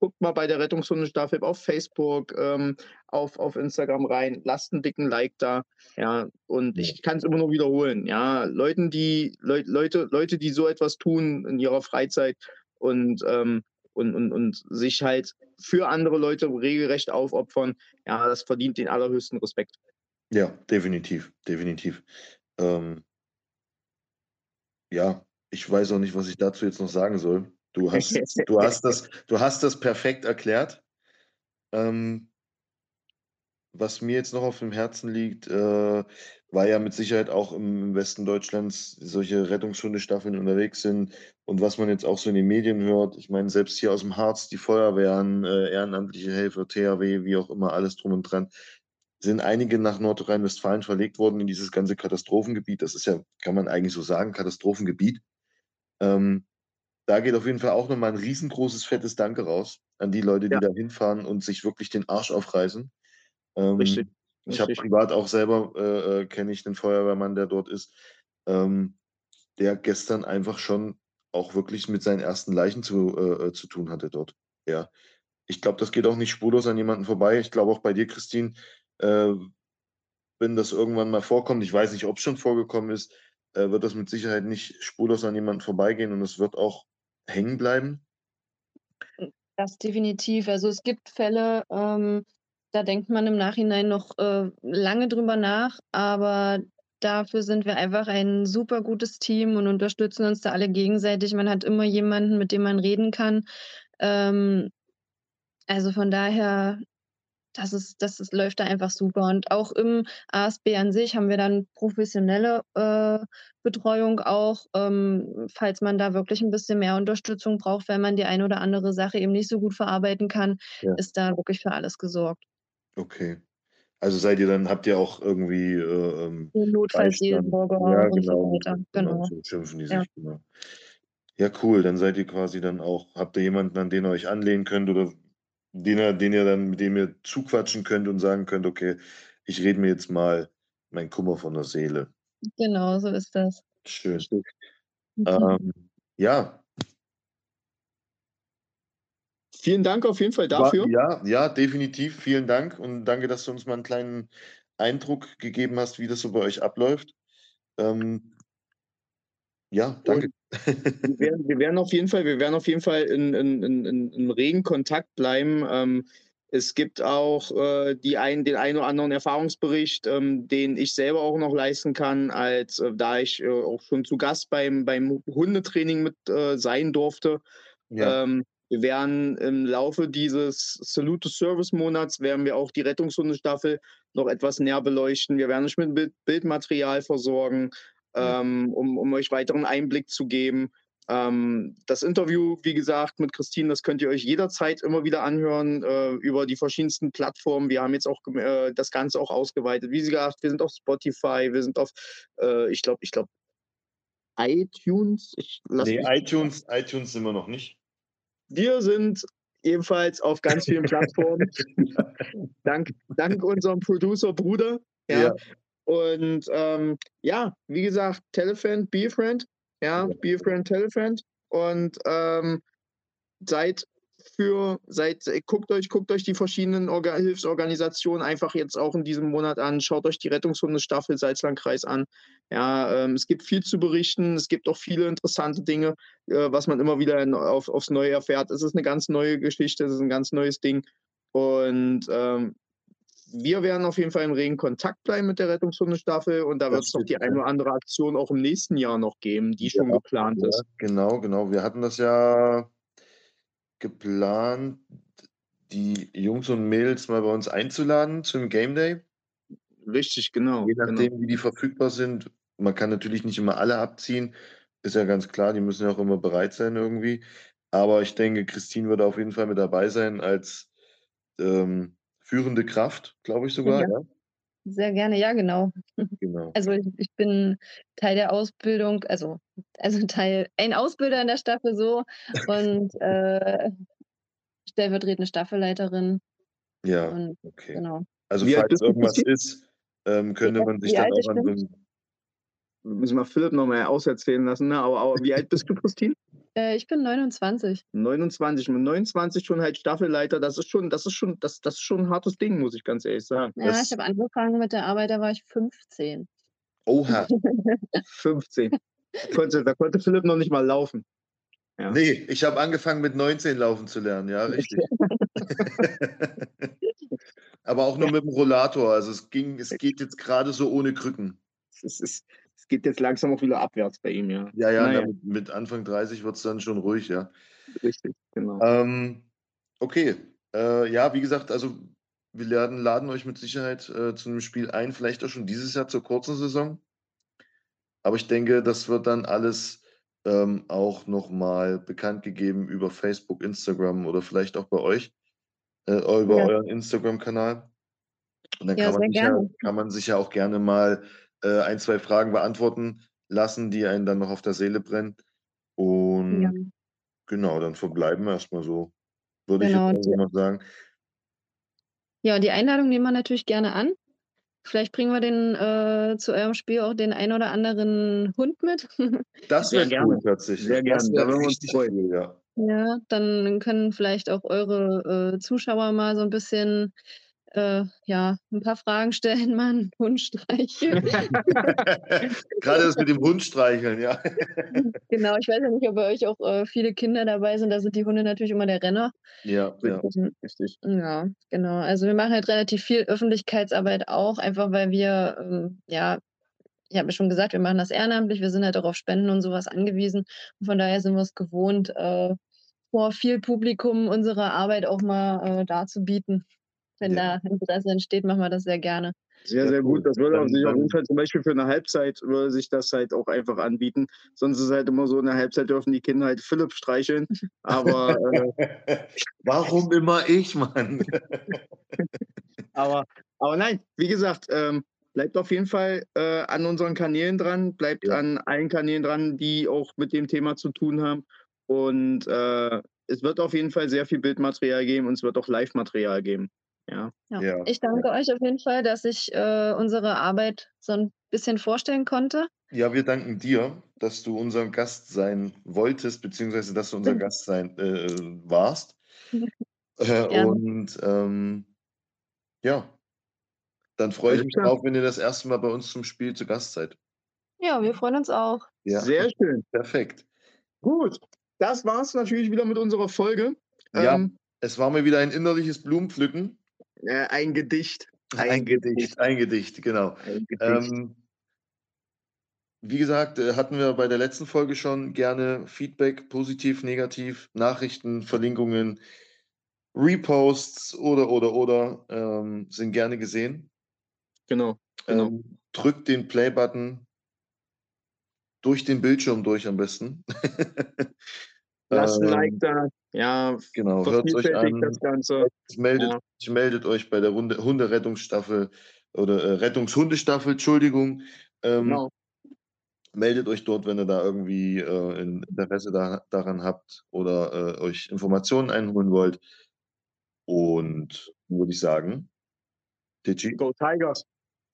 guckt mal bei der Rettungshundestaffel auf Facebook, ähm, auf auf Instagram rein, lasst 'n dicken Like da, ja? Und ich kann's immer nur wiederholen, ja? Leuten, die Leu Leute Leute, die so etwas tun in ihrer Freizeit und, ähm und und und sich halt für andere Leute regelrecht aufopfern, ja, das verdient den allerhöchsten Respekt. Ja, definitiv, definitiv. Ähm ja, ich weiß auch nicht, was ich dazu jetzt noch sagen soll. Du hast *laughs* du hast das du hast das perfekt erklärt. Ähm was mir jetzt noch auf dem Herzen liegt, äh, weil ja mit Sicherheit auch im Westen Deutschlands solche Rettungshundestaffeln unterwegs sind und was man jetzt auch so in den Medien hört. Ich meine, selbst hier aus'm Harz, die Feuerwehren, äh, ehrenamtliche Helfer, THW, wie auch immer, alles drum und dran, sind einige nach Nordrhein-Westfalen verlegt worden in dieses ganze Katastrophengebiet. Das ist ja, kann man eigentlich so sagen, Katastrophengebiet. Ähm, da geht auf jeden Fall auch noch mal 'n riesengroßes, fettes Danke raus an die Leute, die Ja. da hinfahren und sich wirklich den Arsch aufreißen. Richtig, Ähm, ich habe richtig. privat auch selber äh, äh, kenne ich 'nen Feuerwehrmann, der dort ist, ähm, der gestern einfach schon auch wirklich mit seinen ersten Leichen zu äh, äh, zu tun hatte dort. Ja. Ich glaube, das geht auch nicht spurlos an jemanden vorbei. Ich glaube auch bei dir, Christine, äh, wenn das irgendwann mal vorkommt, ich weiß nicht, ob's schon vorgekommen ist, äh, wird das mit Sicherheit nicht spurlos an jemanden vorbeigehen und es wird auch hängen bleiben. Das definitiv. Also, es gibt Fälle, ähm, da denkt man im Nachhinein noch, äh, lange drüber nach, aber dafür sind wir einfach ein super gutes Team und unterstützen uns da alle gegenseitig. Man hat immer jemanden, mit dem man reden kann. Ähm, also, von daher, das ist das ist läuft da einfach super. Und auch im ASB an sich haben wir dann professionelle, äh, Betreuung auch, ähm, falls man da wirklich 'n bisschen mehr Unterstützung braucht, wenn man die eine oder andere Sache eben nicht so gut verarbeiten kann, Ja. ist da wirklich für alles gesorgt. Okay. Also, seid ihr dann habt ihr auch irgendwie, äh, ähm, So Beistand? Notfallseelsorger Ja, und so genau, weiter. genau, Genau. so schimpfen die Ja. sich, genau. Ja, cool, dann seid ihr quasi dann auch habt ihr jemanden, an den ihr euch anlehnen könnt oder den ihr den ihr dann mit dem ihr zuquatschen könnt und sagen könnt: „Okay, ich rede mir jetzt mal meinen Kummer von der Seele.“ Genau, so ist das. Schön. Mhm. Ähm, ja. vielen Dank auf jeden Fall dafür. Ja, ja, definitiv. Vielen Dank und danke, dass du uns mal einen kleinen Eindruck gegeben hast, wie das so bei euch abläuft. Ähm, ja, danke. wir, werden, wir, werden, auf jeden Fall, wir werden auf jeden Fall in, in, in, in regen Kontakt bleiben. Ähm, es gibt auch äh, die ein, den einen oder anderen Erfahrungsbericht, ähm, den ich selber auch noch leisten kann, als äh, da ich äh, auch schon zu Gast beim, beim Hundetraining mit äh, sein durfte. Ja. Ähm, wir werden im Laufe dieses Salute Service Monats werden wir auch die Rettungshundestaffel noch etwas näher beleuchten. Wir werden euch mit Bild Bildmaterial versorgen, ähm, um, um euch weiteren Einblick zu geben. Ähm, das Interview, wie gesagt, mit Christine, das könnt ihr euch jederzeit immer wieder anhören äh, über die verschiedensten Plattformen. Wir haben jetzt auch äh, das Ganze auch ausgeweitet. Wie gesagt, wir sind auf Spotify, wir sind auf, äh, ich glaube, ich glaube, iTunes. Ich nee, iTunes, iTunes sind wir noch nicht. Wir sind ebenfalls auf ganz vielen Plattformen. *laughs* dank, dank unserem Producer Bruder. Ja. ja. Und ähm, ja, wie gesagt, Telefriend, Be a Friend ja, Be a Friend, Tell a Friend. Und ähm, seid für, seid, guckt euch, guckt euch die verschiedenen Orga Hilfsorganisationen einfach jetzt auch in diesem Monat an. Schaut euch die Rettungshundestaffel Salzlandkreis an. Ja, ähm, es gibt viel zu berichten. Es gibt auch viele interessante Dinge, äh, was man immer wieder in, auf, aufs Neue erfährt. Es ist eine ganz neue Geschichte, es ist ein ganz neues Ding. Und ähm, wir werden auf jeden Fall im regen Kontakt bleiben mit der Rettungshundestaffel und da wird es noch die eine oder andere Aktion auch im nächsten Jahr noch geben, die ja, schon geplant ja, ist. Genau, genau. Wir hatten das ja geplant, die Jungs und Mädels mal bei uns einzuladen zum Game Day. Richtig, genau. Je nachdem, genau. wie die verfügbar sind. Man kann natürlich nicht immer alle abziehen, ist ja ganz klar, die müssen ja auch immer bereit sein irgendwie. Aber ich denke, Christine wird auf jeden Fall mit dabei sein als ähm, führende Kraft, glaube ich sogar. Ja. ja. Sehr gerne, ja, genau. *laughs* genau. Also ich, ich, bin Teil der Ausbildung, also, also *laughs* Teil, ein Ausbilder in der Staffel so und *laughs* äh, stellvertretende Staffelleiterin. Ja, und, okay. Genau. Also Wie falls irgendwas ist, ähm, könnte man sich dann auch an so einem müssen wir Philipp nochmal auserzählen lassen, ne? aber, aber wie alt bist du, Christine? *laughs* Äh, ich bin 29. 29, mit 29 schon halt Staffelleiter, das ist schon, das ist schon, das, das ist schon ein hartes Ding, muss ich ganz ehrlich sagen. Ja, das ich habe angefangen mit der Arbeit, da war ich 15. Oha. *laughs* 15. Da konnte, da konnte Philipp noch nicht mal laufen. Ja. Nee, ich habe angefangen mit 19 laufen zu lernen, ja, richtig. *laughs* Aber auch nur mit dem Rollator. Also es ging, es geht jetzt gerade so ohne Krücken. Es ist, es geht jetzt langsam auch wieder abwärts bei ihm, ja. Ja, ja, naja. mit, mit, Anfang 30 wird es dann schon ruhig, ja. Richtig, genau. Ähm, okay, äh, ja, wie gesagt, also wir laden, laden euch mit Sicherheit äh, zu einem Spiel ein, vielleicht auch schon dieses Jahr zur kurzen Saison. Aber ich denke, das wird dann alles ähm, auch nochmal bekannt gegeben über Facebook, Instagram oder vielleicht auch bei euch, äh, über ja. euren Instagram-Kanal. Und dann ja, kann, man ja, kann, man sich ja, auch gerne mal äh, ein, zwei Fragen beantworten lassen, die einen dann noch auf der Seele brennen. Und ja. genau, dann verbleiben wir erstmal so, würde genau. ich jetzt also noch sagen. Ja, die Einladung nehmen wir natürlich gerne an. Vielleicht bringen wir den äh, zu eurem Spiel auch den ein oder anderen Hund mit. *laughs* Das wäre cool, tatsächlich. Sehr gerne. Da würden wir uns freuen. Ja. ja, dann können vielleicht auch eure äh, Zuschauer mal so ein bisschen äh, ja, ein paar Fragen stellen, einen Hund streicheln. *laughs* Gerade das mit dem Hund streicheln, ja. *laughs* genau, ich weiß ja nicht, ob bei euch auch äh, viele Kinder dabei sind. Da sind die Hunde natürlich immer der Renner. Ja, ja, richtig. Ja, genau. Also wir machen halt relativ viel Öffentlichkeitsarbeit auch, einfach weil wir, ähm, ja, ich habe ja schon gesagt, wir machen das ehrenamtlich, wir sind halt auch auf Spenden und sowas angewiesen. Und von daher sind wir es gewohnt, äh, vor viel Publikum unsere Arbeit auch mal äh, darzubieten. Wenn ja. da Interesse entsteht, machen wir das sehr gerne. Sehr, sehr gut. Das würde sich auf jeden Fall zum Beispiel für eine Halbzeit würde sich das halt auch einfach anbieten. Sonst ist es halt immer so, in der Halbzeit dürfen die Kinder halt Philipp streicheln. Aber äh, *laughs* warum immer ich, Mann? *laughs* aber, aber nein, wie gesagt, ähm, bleibt auf jeden Fall äh, an unseren Kanälen dran, bleibt ja. an allen Kanälen dran, die auch mit dem Thema zu tun haben. Und äh, es wird auf jeden Fall sehr viel Bildmaterial geben und es wird auch Live-Material geben. Ja. Ja. Ja. Ich danke euch auf jeden Fall, dass ich äh, unsere Arbeit so ein bisschen vorstellen konnte. Ja, wir danken dir, dass du unser Gast sein wolltest, beziehungsweise dass du unser *laughs* Gast sein äh, warst. *laughs* Äh, und ähm, ja, dann freue ich mich drauf, wenn ihr das erste Mal bei uns zum Spiel zu Gast seid. Ja, wir freuen uns auch. Ja. Sehr schön. Perfekt. Gut, das war es natürlich wieder mit unserer Folge. Ja, ähm, es war mir wieder ein innerliches Blumenpflücken. Äh, ein Gedicht. Ein, ein Gedicht, Gedicht, ein Gedicht, genau. Ein Gedicht. Ähm, wie gesagt, äh, hatten wir bei der letzten Folge schon gerne Feedback, positiv, negativ, Nachrichten, Verlinkungen, Reposts oder, oder, oder ähm, sind gerne gesehen. Genau. genau. Ähm, drückt den Play-Button durch den Bildschirm durch am besten. *laughs* Lasst ein Like ähm, da. Ja, genau. Hört euch an. Das Ganze. Meldet, ja. meldet euch bei der Hunde, Hunderettungsstaffel oder äh, Rettungshundestaffel, Entschuldigung. Ähm, genau meldet euch dort, wenn ihr da irgendwie äh, Interesse da, daran habt oder äh, euch Informationen einholen wollt. Und würde ich sagen, Titschi. Go Tigers.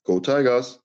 Go Tigers.